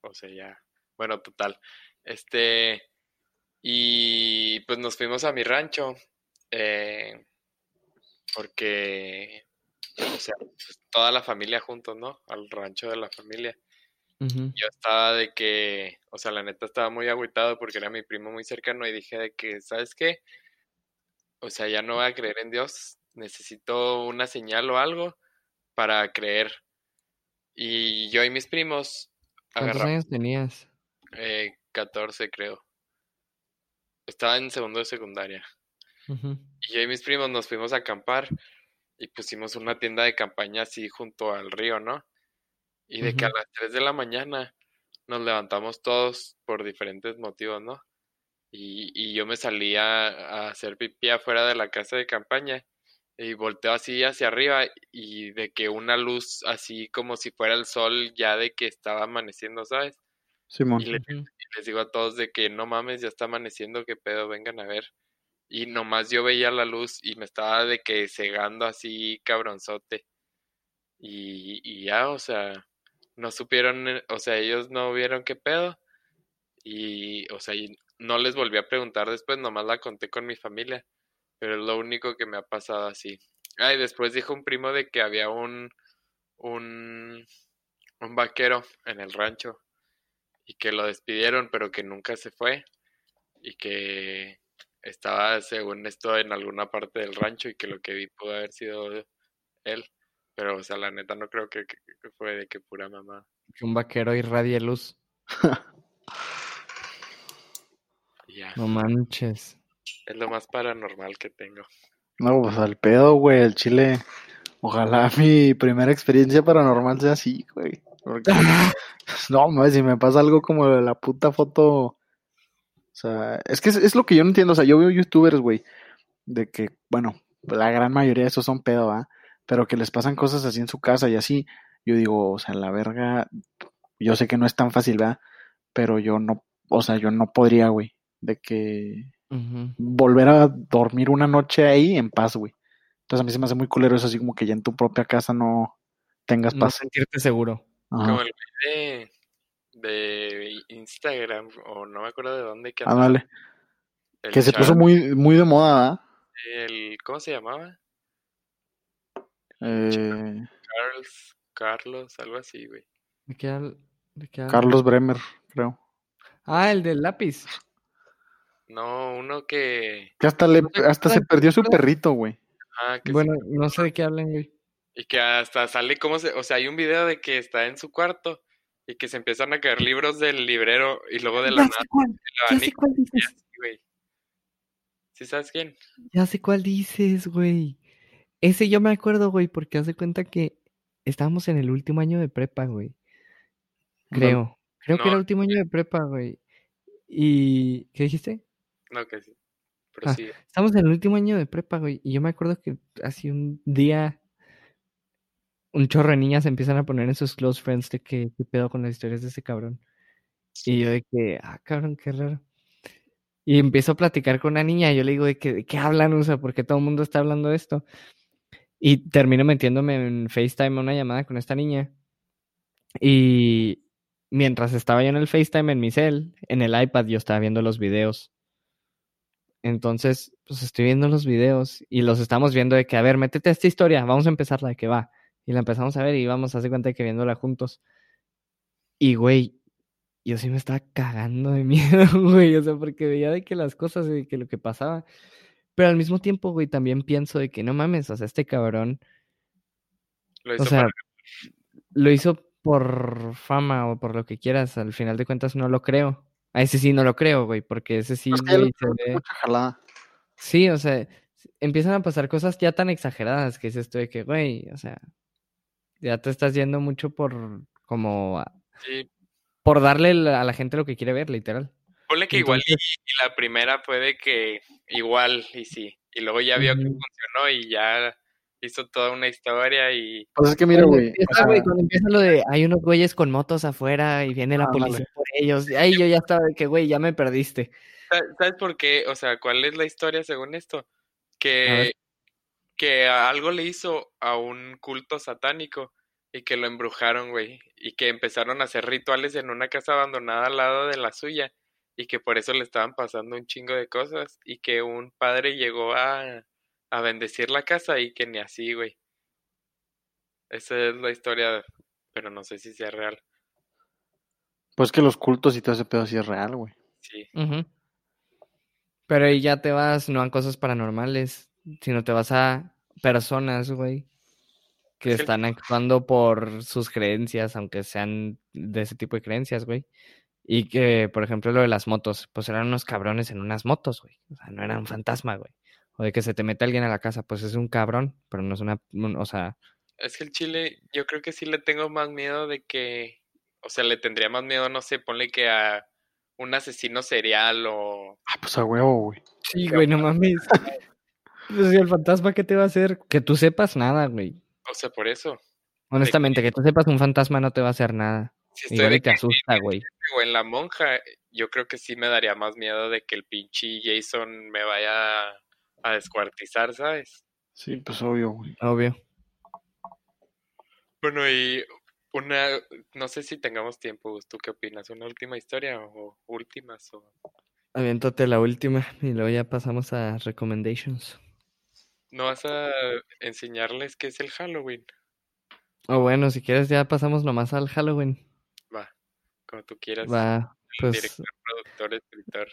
o sea, ya, bueno, total. Este, y pues nos fuimos a mi rancho, eh, porque, o sea, pues, toda la familia juntos, ¿no? Al rancho de la familia. Yo estaba de que, o sea, la neta estaba muy agüitado porque era mi primo muy cercano y dije de que, ¿sabes qué? O sea, ya no voy a creer en Dios, necesito una señal o algo para creer. Y yo y mis primos ¿Cuántos años tenías? Eh, 14 creo. Estaba en segundo de secundaria. Y yo y mis primos nos fuimos a acampar y pusimos una tienda de campaña así junto al río, ¿no? Y de que a las 3 de la mañana nos levantamos todos por diferentes motivos, ¿no? Y, y yo me salía a hacer pipí afuera de la casa de campaña y volteo así hacia arriba y de que una luz así como si fuera el sol ya de que estaba amaneciendo, ¿sabes? Simón. Y, les, digo a todos de que no mames, ya está amaneciendo, qué pedo, vengan a ver. Y nomás yo veía la luz y me estaba de que cegando así cabronzote. Y, y ya, o sea, no supieron, eh, o sea, ellos no vieron qué pedo. Y, o sea, y no les volví a preguntar después, nomás la conté con mi familia. Pero es lo único que me ha pasado así. Ah, y después dijo un primo de que había un, un, un vaquero en el rancho y que lo despidieron, pero que nunca se fue y que estaba, según esto, en alguna parte del rancho y que lo que vi pudo haber sido él. Pero, o sea, la neta no creo que, fue de que pura mamá. Que un vaquero irradie luz. ya. No manches. Es lo más paranormal que tengo. No, pues al pedo, güey, el chile. Ojalá mi primera experiencia paranormal sea así, güey. [laughs] no, no, si me pasa algo como de la puta foto. O sea, es que es, lo que yo no entiendo. O sea, yo veo youtubers, güey, de que, bueno, la gran mayoría de esos son pedo, ¿ah? Pero que les pasan cosas así en su casa y así. Yo digo, o sea, la verga. Yo sé que no es tan fácil, ¿verdad? Pero yo no, o sea, yo no podría, güey. De que volver a dormir una noche ahí en paz, güey. Entonces a mí se me hace muy culero eso, así como que ya en tu propia casa no tengas paz. No sentirte seguro. Como el de, de Instagram, o no me acuerdo de dónde. Que, ah, que se puso muy, muy de moda, El, ¿Cómo se llamaba? Eh... Carlos, Carlos, algo así, güey. ¿De qué, de qué Carlos Bremer, creo. Ah, el del lápiz. No, uno que... Que hasta, le, hasta se perdió su perrito, güey. Ah, que bueno, no sé de qué hablan, güey. Y que hasta sale como se... O sea, hay un video de que está en su cuarto y que se empiezan a caer libros del librero y luego de la nada... ya sé cuál dices. ¿Sí sabes quién? Ya sé cuál dices, güey. Ese yo me acuerdo, güey, porque hace cuenta que estábamos en el último año de prepa, güey. Creo. Creo que era el último año de prepa, güey. ¿Y qué dijiste? No, que sí. Ah, estamos en el último año de prepa, güey. Y yo me acuerdo que hace un día un chorro de niñas empiezan a poner en sus close friends de que qué pedo con las historias de ese cabrón. Y yo de que, ah, cabrón, qué raro. Y empiezo a platicar con una niña y yo le digo de que, ¿de qué hablan? O sea, ¿por qué todo el mundo está hablando de esto? Y termino metiéndome en FaceTime una llamada con esta niña. Y mientras estaba yo en el FaceTime en mi cel, en el iPad yo estaba viendo los videos entonces, pues estoy viendo los videos y los estamos viendo de que, a ver, métete esta historia, vamos a empezarla de que va. Y la empezamos a ver y vamos a hacer cuenta de que viéndola juntos. Y, güey, yo sí me estaba cagando de [laughs] miedo, güey, o sea, porque veía de que las cosas y que lo que pasaba. Pero al mismo tiempo, güey, también pienso de que no mames, o sea, este cabrón. Lo hizo o sea, lo hizo por fama o por lo que quieras. Al final de cuentas no lo creo. A ese sí no lo creo, güey, porque ese sí, Es que ya güey, le se metí ve- mucha jalada. Sí, o sea, empiezan a pasar cosas ya tan exageradas que dices esto de que, güey, o sea, ya te estás yendo mucho por como a- Sí. por darle a la gente lo que quiere ver, literal. Ponle que igual y, Entonces- y la primera puede que igual y sí. Y luego ya vio que funcionó y ya hizo toda una historia y Pues es que mira, güey. cuando empieza lo de hay unos güeyes con motos afuera y viene la Ándale. policía por ellos. y Ahí yo ya estaba de que, güey, ya me perdiste. Sa- ¿Sabes por qué? O sea, ¿cuál es la historia según esto? Que, que algo le hizo a un culto satánico y que lo embrujaron, güey. Y que empezaron a hacer rituales en una casa abandonada al lado de la suya. Y que por eso le estaban pasando un chingo de cosas. Y que un padre llegó a, a bendecir la casa y que ni así, güey. Esa es la historia, pero no sé si sea real. Pues que los cultos y todo ese pedo sí es real, güey. Sí. Pero ahí ya te vas no a cosas paranormales, sino te vas a personas, güey, que Es que el- están actuando por sus creencias, aunque sean de ese tipo de creencias, güey. Y que, por ejemplo, lo de las motos, pues eran unos cabrones en unas motos, güey. O sea, no era un fantasma, güey. O de que se te mete alguien a la casa, pues es un cabrón, pero no es una, un- o sea, Es que el chile, yo creo que sí le tengo más miedo de que, o sea, le tendría más miedo, no sé, ponle que a un asesino serial o... Ah, pues a huevo, güey. Sí, güey, no mames. Pues, ¿y el fantasma qué te va a hacer? Que tú sepas nada, güey. O sea, por eso. Honestamente, que tú sepas un fantasma no te va a hacer nada. Si estoy Igual y te asusta, güey. o en la monja, yo creo que sí me daría más miedo de que el pinche Jason me vaya a descuartizar, ¿sabes? Sí, pues obvio, güey. Obvio. Bueno, y una, no sé si tengamos tiempo, ¿tú qué opinas? ¿Una última historia o últimas? O... Aviéntate la última y luego ya pasamos a recommendations. ¿No vas a enseñarles qué es el Halloween? O bueno, si quieres ya pasamos nomás al Halloween. Como tú quieras. Va, pues, Director, productor, escritor.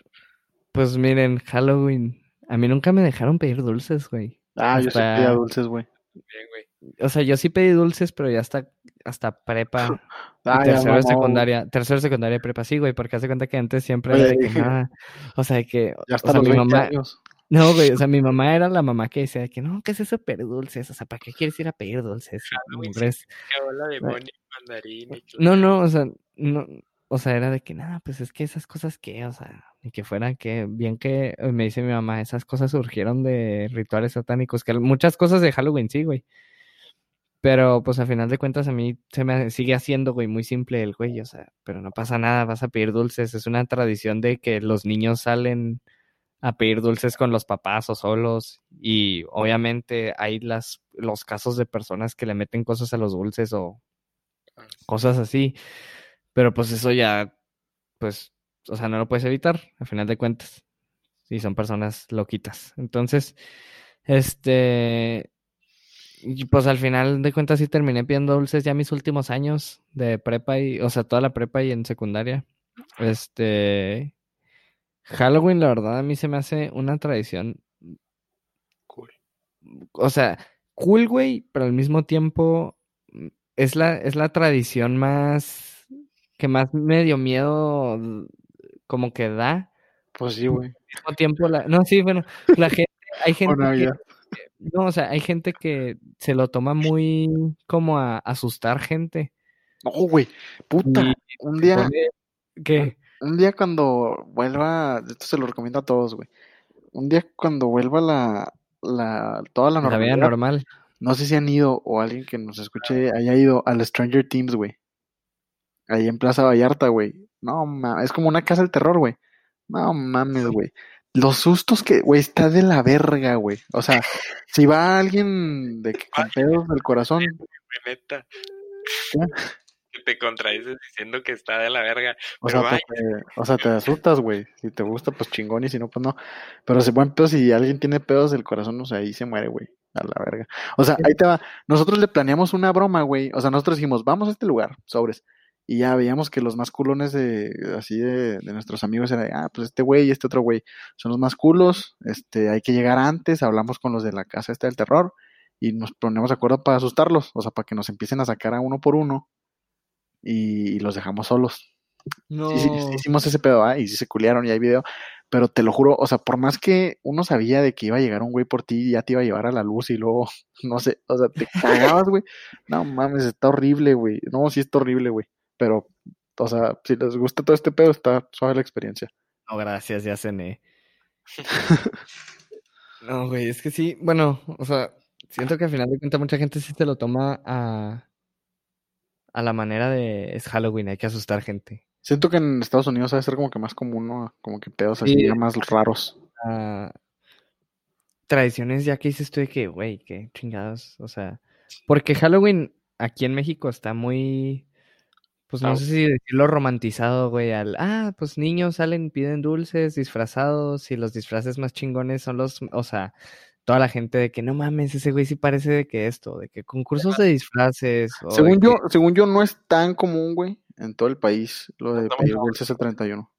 pues miren, Halloween. A mí nunca me dejaron pedir dulces, güey. Ah, yo sí pedía dulces, güey. Bien, güey. O sea, yo sí pedí dulces, pero ya hasta, hasta prepa. [laughs] Ah, tercero de secundaria, tercero de secundaria y prepa, sí, güey, porque hace cuenta que antes siempre Oye, era de que nada, o sea, de que, Ya o hasta sea, los mi 20 mamá, años. No, güey, o sea, mi mamá era la mamá que decía de que no, ¿qué es eso pedir dulces? O sea, ¿para qué quieres ir a pedir dulces? Qué bola de Bonnie, mandarín y que- No, no, o sea, no, o sea, era de que nada, pues es que esas cosas que, o sea, ni que fueran que, bien que eh, me dice mi mamá, esas cosas surgieron de rituales satánicos, que muchas cosas de Halloween sí, güey. Pero pues a final de cuentas a mí se me sigue haciendo, güey, muy simple el güey, o sea, pero no pasa nada, vas a pedir dulces, es una tradición de que los niños salen a pedir dulces con los papás o solos y obviamente hay las los casos de personas que le meten cosas a los dulces o cosas así. Pero pues eso ya, pues, o sea, no lo puedes evitar, a final de cuentas. Si son personas loquitas. Entonces, este, y pues al final de cuentas sí terminé pidiendo dulces ya mis últimos años de prepa y, o sea, toda la prepa y en secundaria. Este, Halloween, la verdad, a mí se me hace una tradición Cool. o sea, cool, güey, pero al mismo tiempo mm, es la, es la tradición más que más me dio miedo mm, como que da. Pues sí, güey. Al mismo tiempo la, no, sí, bueno, la gente, hay [laughs] gente que, no, o sea, hay gente que se lo toma muy como a asustar gente. No, güey. Puta. Y Un día, que, un día cuando vuelva, esto se lo recomiendo a todos, güey. Un día cuando vuelva la, la, toda la la vida normalidad, normal. no sé si han ido o alguien que nos escuche haya ido al Stranger Teams, güey. Ahí en Plaza Vallarta, güey. No, ma, es como una casa del terror, güey. No mames, güey. Los sustos que, güey, está de la verga, güey. O sea, si va alguien de que con pedos del corazón, [laughs] neta. Que te contradices diciendo que está de la verga. o Pero sea, vaya. te, o sea, te asustas, güey. Si te gusta, pues chingón, y si no, pues no. Pero si buen pedo, si alguien tiene pedos del corazón, o sea, ahí se muere, güey. A la verga. O sea, ahí te va. Nosotros le planeamos una broma, güey. O sea, nosotros dijimos, vamos a este lugar, sobres. Y ya veíamos que los más culones de, así de, de nuestros amigos eran, ah, pues este güey y este otro güey son los más culos, este, hay que llegar antes, hablamos con los de la casa esta del terror y nos ponemos de acuerdo para asustarlos, o sea, para que nos empiecen a sacar a uno por uno y, y los dejamos solos. No. Sí, sí, hicimos ese pedo, ¿ah? Y sí se culiaron y hay video. Pero te lo juro, o sea, por más que uno sabía de que iba a llegar un güey por ti y ya te iba a llevar a la luz y luego, [laughs] no sé, o sea, te cagabas, güey. No mames, está horrible, güey. No, sí está horrible, güey. Pero, o sea, si les gusta todo este pedo, está suave la experiencia. No, gracias, ya cené. [laughs] no, güey, es que sí, bueno, o sea, siento que al final de cuentas mucha gente sí te lo toma a, a la manera de es Halloween, hay que asustar gente. Siento que en Estados Unidos debe ser como que más común, ¿no? Como que pedos así más raros. Uh, tradiciones ya que dices tú de que, güey, qué chingados, o sea, porque Halloween aquí en México está muy, pues no sé si decirlo romantizado, güey, al, ah, pues niños salen, piden dulces, disfrazados, y los disfraces más chingones son los, o sea, toda la gente de que no mames, ese güey sí parece de que esto, de que concursos de disfraces. según yo, según yo no es tan común, güey en todo el país lo de pedir dulces el 31.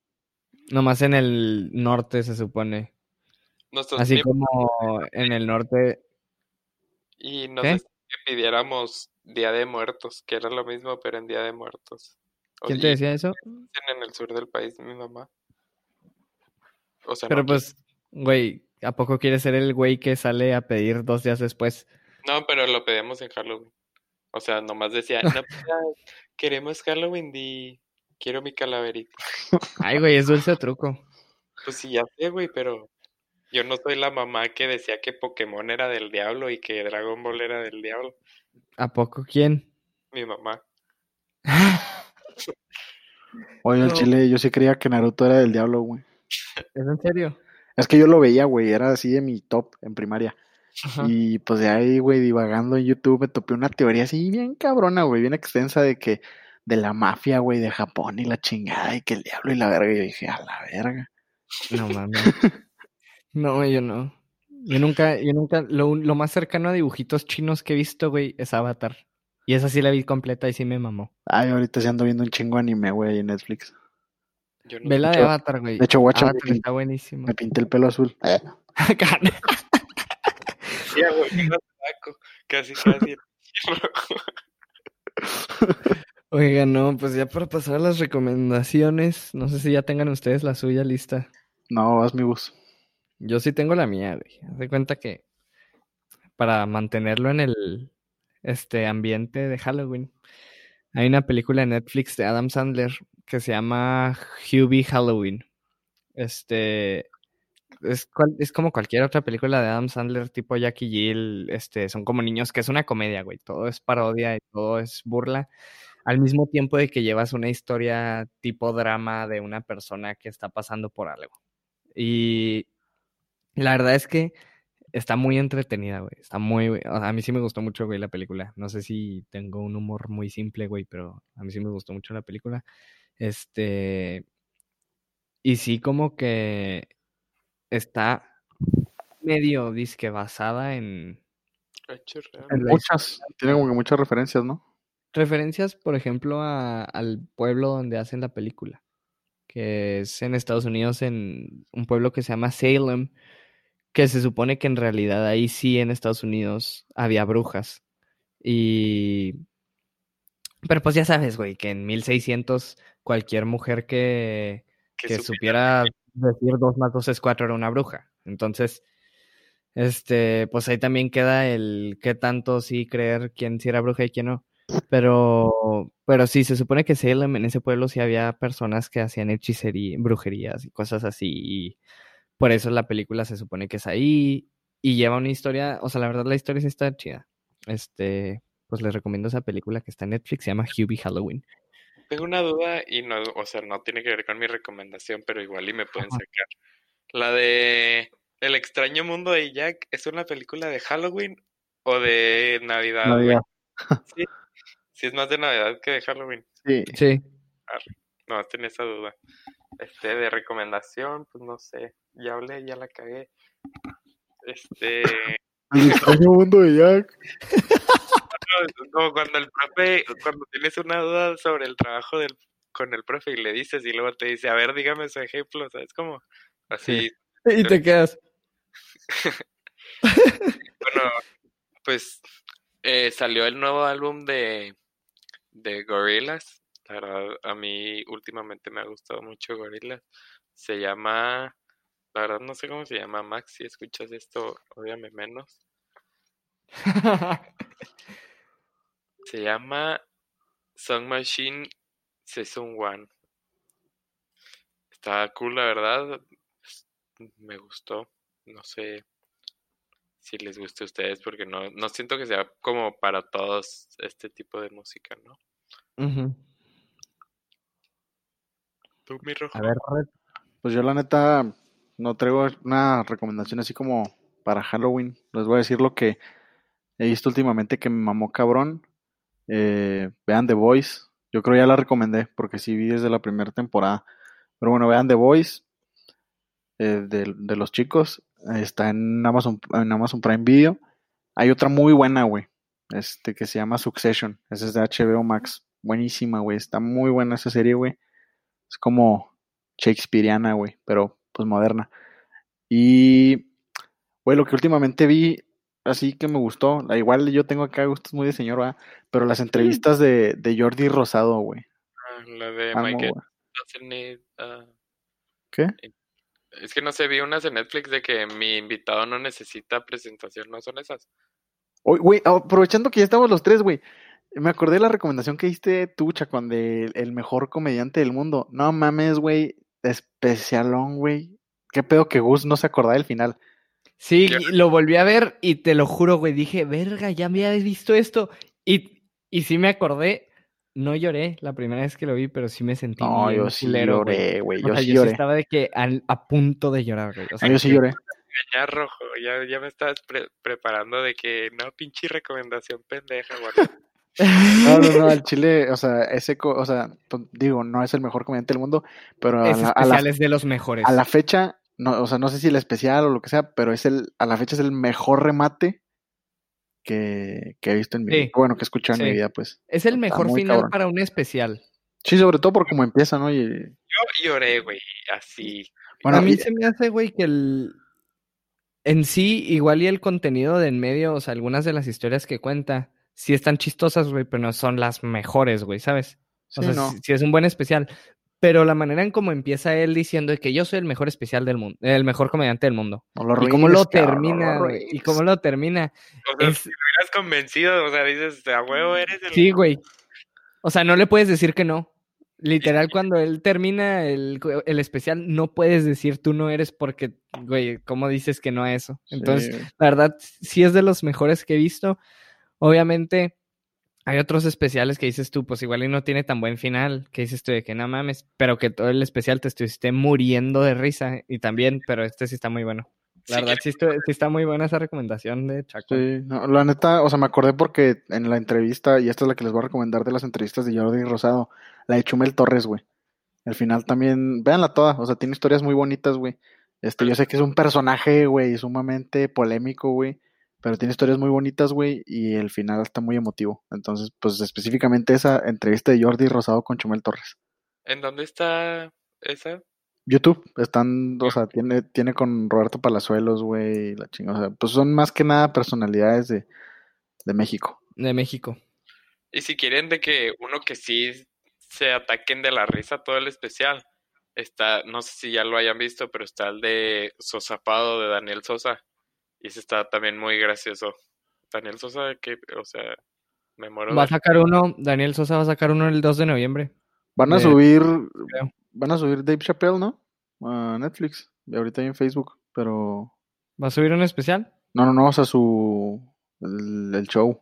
Nomás en el norte se supone. Así como [laughs] en el norte. Y no sé que pidiéramos Día de Muertos, que era lo mismo, pero en Día de Muertos. ¿Quién te decía eso? En el sur del país, mi mamá. O sea, pero pues, güey, ¿a poco quieres ser el güey que sale a pedir dos días después? No, pero lo pedimos en Halloween. O sea, nomás decía, no, [laughs] pues, queremos Halloween y quiero mi calaverita. Ay, güey, es dulce truco. Pues sí, ya sé, güey, pero yo no soy la mamá que decía que Pokémon era del diablo y que Dragon Ball era del diablo. ¿A poco quién? Mi mamá. [laughs] Oye, el chile, yo sí creía que Naruto era del diablo, güey. ¿Es en serio? Es que yo lo veía, güey, era así de mi top en primaria. Y pues de ahí, güey, divagando en YouTube, me topé una teoría así bien cabrona, güey, bien extensa de que de la mafia, güey, de Japón y la chingada y que el diablo y la verga. Y yo dije, a la verga. No mames. [laughs] no, yo no. Yo nunca, yo nunca, lo, lo, más cercano a dibujitos chinos que he visto, güey, es Avatar. Y esa sí la vi completa y sí me mamó. Ay, ahorita sí ando viendo un chingo anime, güey, en Netflix. Ve la de Avatar, güey. De hecho, guacha, está buenísimo. Me pinté el pelo azul. [laughs] Casi, casi. [laughs] Oiga, no, pues ya para pasar a las recomendaciones, no sé si ya tengan ustedes la suya lista. No, haz mi bus. Yo sí tengo la mía, güey. Haz de cuenta que para mantenerlo en el este ambiente de Halloween, hay una película de Netflix de Adam Sandler que se llama Hubie Halloween. Este es, es, como cualquier otra película de Adam Sandler, tipo Jackie Jill, este, son como niños, que es una comedia, güey, todo es parodia y todo es burla, al mismo tiempo de que llevas una historia tipo drama de una persona que está pasando por algo. Y la verdad es que está muy entretenida, güey, está muy, a mí sí me gustó mucho, güey, la película, no sé si tengo un humor muy simple, güey, pero a mí sí me gustó mucho la película. Este, y sí como que está medio disque basada en, en muchas, tiene como que muchas referencias, ¿no? Referencias, por ejemplo, a, al pueblo donde hacen la película, que es en Estados Unidos, en un pueblo que se llama Salem, que se supone que en realidad ahí sí en Estados Unidos había brujas. Y... Pero pues ya sabes, güey, que en 1600 cualquier mujer que, que, supiera decir dos más dos es cuatro era una bruja. Entonces, este, pues ahí también queda el qué tanto sí creer quién sí era bruja y quién no. Pero, pero sí, se supone que Salem en ese pueblo sí había personas que hacían hechicería, brujerías y cosas así. Y por eso la película se supone que es ahí y lleva una historia, o sea, la verdad la historia sí está chida. Este, pues les recomiendo esa película que está en Netflix, se llama Hubie Halloween. Tengo una duda y no, o sea, no tiene que ver con mi recomendación, pero igual y me pueden sacar. La de El extraño mundo de Jack, ¿es una película de Halloween o de Navidad? Navidad. [laughs] Sí, sí es más de Navidad que de Halloween. Sí. Sí. No, tenía esa duda. Este, de recomendación, pues no sé. Ya hablé, ya la cagué. Este. [laughs] El extraño mundo de Jack. [laughs] como cuando el profe, cuando tienes una duda sobre el trabajo del, con el profe y le dices y luego te dice, a ver, dígame su ejemplo, ¿sabes? Como así. Y te quedas. [laughs] bueno, pues eh, salió el nuevo álbum de, de Gorillaz La verdad, a mí últimamente me ha gustado mucho Gorillaz. Se llama, la verdad no sé cómo se llama, Max, si escuchas esto, ódiame menos. [laughs] Se llama Song Machine Season 1. Está cool, la verdad. Me gustó. No sé si les gusta a ustedes, porque no, no siento que sea como para todos este tipo de música, ¿no? ¿Tú, mi rojo? A ver, pues yo la neta no traigo una recomendación así como para Halloween. Les voy a decir lo que he visto últimamente que me mamó cabrón. Eh, vean The Voice. Yo creo ya la recomendé porque sí vi desde la primera temporada. Pero bueno, vean The Voice eh, de, los chicos. Está en Amazon, en Amazon Prime Video. Hay otra muy buena, güey. Este que se llama Succession. Esa es de HBO Max. Buenísima, güey. Está muy buena esa serie, güey. Es como Shakespeareana, güey. Pero pues moderna. Y, güey, lo que últimamente vi así que me gustó. Igual yo tengo acá gustos muy de señor, ¿va? Pero las entrevistas de, de Jordi Rosado, güey. Ah, la de Michael. Ah, ¿Qué? Es que no sé, vi unas en Netflix de que mi invitado no necesita presentación, ¿no son esas? Güey, aprovechando que ya estamos los tres, güey. Me acordé de la recomendación que diste tú, Chacón, de el mejor comediante del mundo. No mames, güey. Especialón, güey. Qué pedo que Gus no se acordaba del final. Sí, lo volví a ver y te lo juro, güey, dije, verga, ya me había visto esto. Y, y sí me acordé, no lloré la primera vez que lo vi, pero sí me sentí No, yo sí lloré, güey, yo sí yo lloré. estaba de que a punto de llorar, güey. Ah, yo sí lloré. Ya, rojo, ya, ya me estás preparando de que, no, pinche recomendación pendeja, güey. No, no, no, el Chile, o sea, ese, o sea, pues, digo, no es el mejor comediante del mundo, pero a la, a es de los mejores. A la fecha, no, o sea, no sé si el especial o lo que sea, pero es el, a la fecha es el mejor remate que, he visto en mi vida. Bueno, que he escuchado en mi vida, pues. Es el mejor final para un especial. Sí, sobre todo por cómo empieza, ¿no? Y... Yo lloré, güey, así. Bueno, a mí se me hace, güey, que el... En sí, igual y el contenido de en medio, o sea, algunas de las historias que cuenta, sí están chistosas, güey, pero no son las mejores, güey, ¿sabes? O sea, no. sí, es un buen especial pero la manera en cómo empieza él diciendo que yo soy el mejor especial del mundo, el mejor comediante del mundo. y cómo lo termina, y cómo lo termina. O sea, si hubieras convencido, o sea, dices, a huevo eres el... Sí, güey. O sea, no le puedes decir que no. Literal, cuando él termina el, el, especial, no puedes decir tú no eres porque, güey, ¿cómo dices que no a eso? Entonces, la verdad, sí es de los mejores que he visto. Obviamente, hay otros especiales que dices tú, pues igual y no tiene tan buen final, que dices tú de que no mames, pero que todo el especial te estuviste muriendo de risa y también, pero este sí está muy bueno. La verdad sí, está muy buena esa recomendación de Chaco. Sí, no, la neta, o sea, me acordé porque en la entrevista, y esta es la que les voy a recomendar de las entrevistas de Jordi Rosado, la de Chumel Torres, güey. Al final también, véanla toda, o sea, tiene historias muy bonitas, güey. Este, yo sé que es un personaje, güey, sumamente polémico, güey pero tiene historias muy bonitas, güey, y el final está muy emotivo. Entonces, pues específicamente esa entrevista de Jordi Rosado con Chumel Torres. ¿En dónde está esa? YouTube, están, o sea, tiene, tiene con Roberto Palazuelos, güey, la chingada. O sea, pues son más que nada personalidades de, de México. De México. Y si quieren de que uno que sí se ataquen de la risa todo el especial, está, no sé si ya lo hayan visto, pero está el de Sosapado de Daniel Sosa. Y ese está también muy gracioso. Daniel Sosa, que, o sea, me muero. Va a sacar uno, Daniel Sosa va a sacar uno el 2 de noviembre. Van a subir, van a subir Dave Chappelle, ¿no? A Netflix, y ahorita hay en Facebook, pero... ¿Va a subir un especial? No, no, no, o sea, su... el show.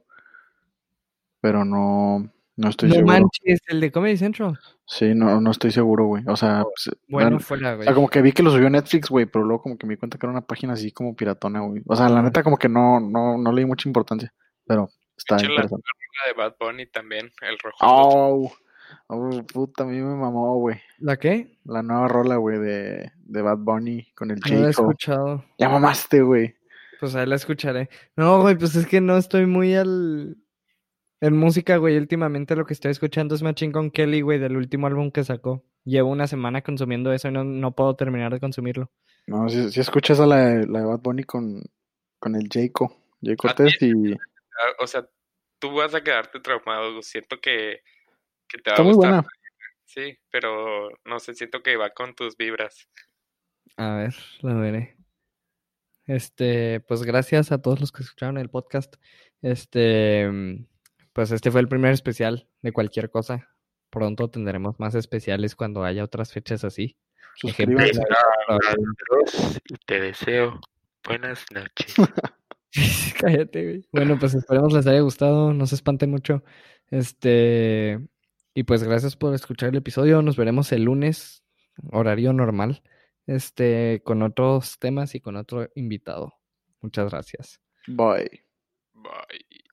Pero no... No estoy no seguro. manches, el de Comedy Central. Sí, no, no estoy seguro, güey. O sea, pues, bueno, fuera, güey. O sea, como que vi que lo subió Netflix, güey, pero luego como que me di cuenta que era una página así como piratona, güey. O sea, la neta como que no, no, no le di mucha importancia, pero está bien. La, de Bad Bunny también, el rojo. Oh, oh, puta, a mí me mamó, güey. ¿La qué? La nueva rola, güey, de, de Bad Bunny con el chico. No la he escuchado. Ya mamaste, güey. Pues ahí la escucharé. No, güey, pues es que no estoy muy al en música, güey, últimamente lo que estoy escuchando es Machine con Kelly, güey, del último álbum que sacó. Llevo una semana consumiendo eso y no, no puedo terminar de consumirlo. No, si, escuchas a la, la, de Bad Bunny con, con el Jayco, Jayco Test y... O sea, tú vas a quedarte traumado. Siento que Que te va Está a gustar. muy buena. Sí, pero no sé, siento que va con tus vibras. A ver, la veré. Este, pues gracias a todos los que escucharon el podcast. Este, pues este fue el primer especial de cualquier cosa. Pronto tendremos más especiales cuando haya otras fechas así. Suscríbanse. Y te deseo buenas noches. [laughs] Cállate, güey. Bueno, pues esperemos les haya gustado. No se espanten mucho. Este, y pues gracias por escuchar el episodio. Nos veremos el lunes, horario normal, este, con otros temas y con otro invitado. Muchas gracias. Bye. Bye.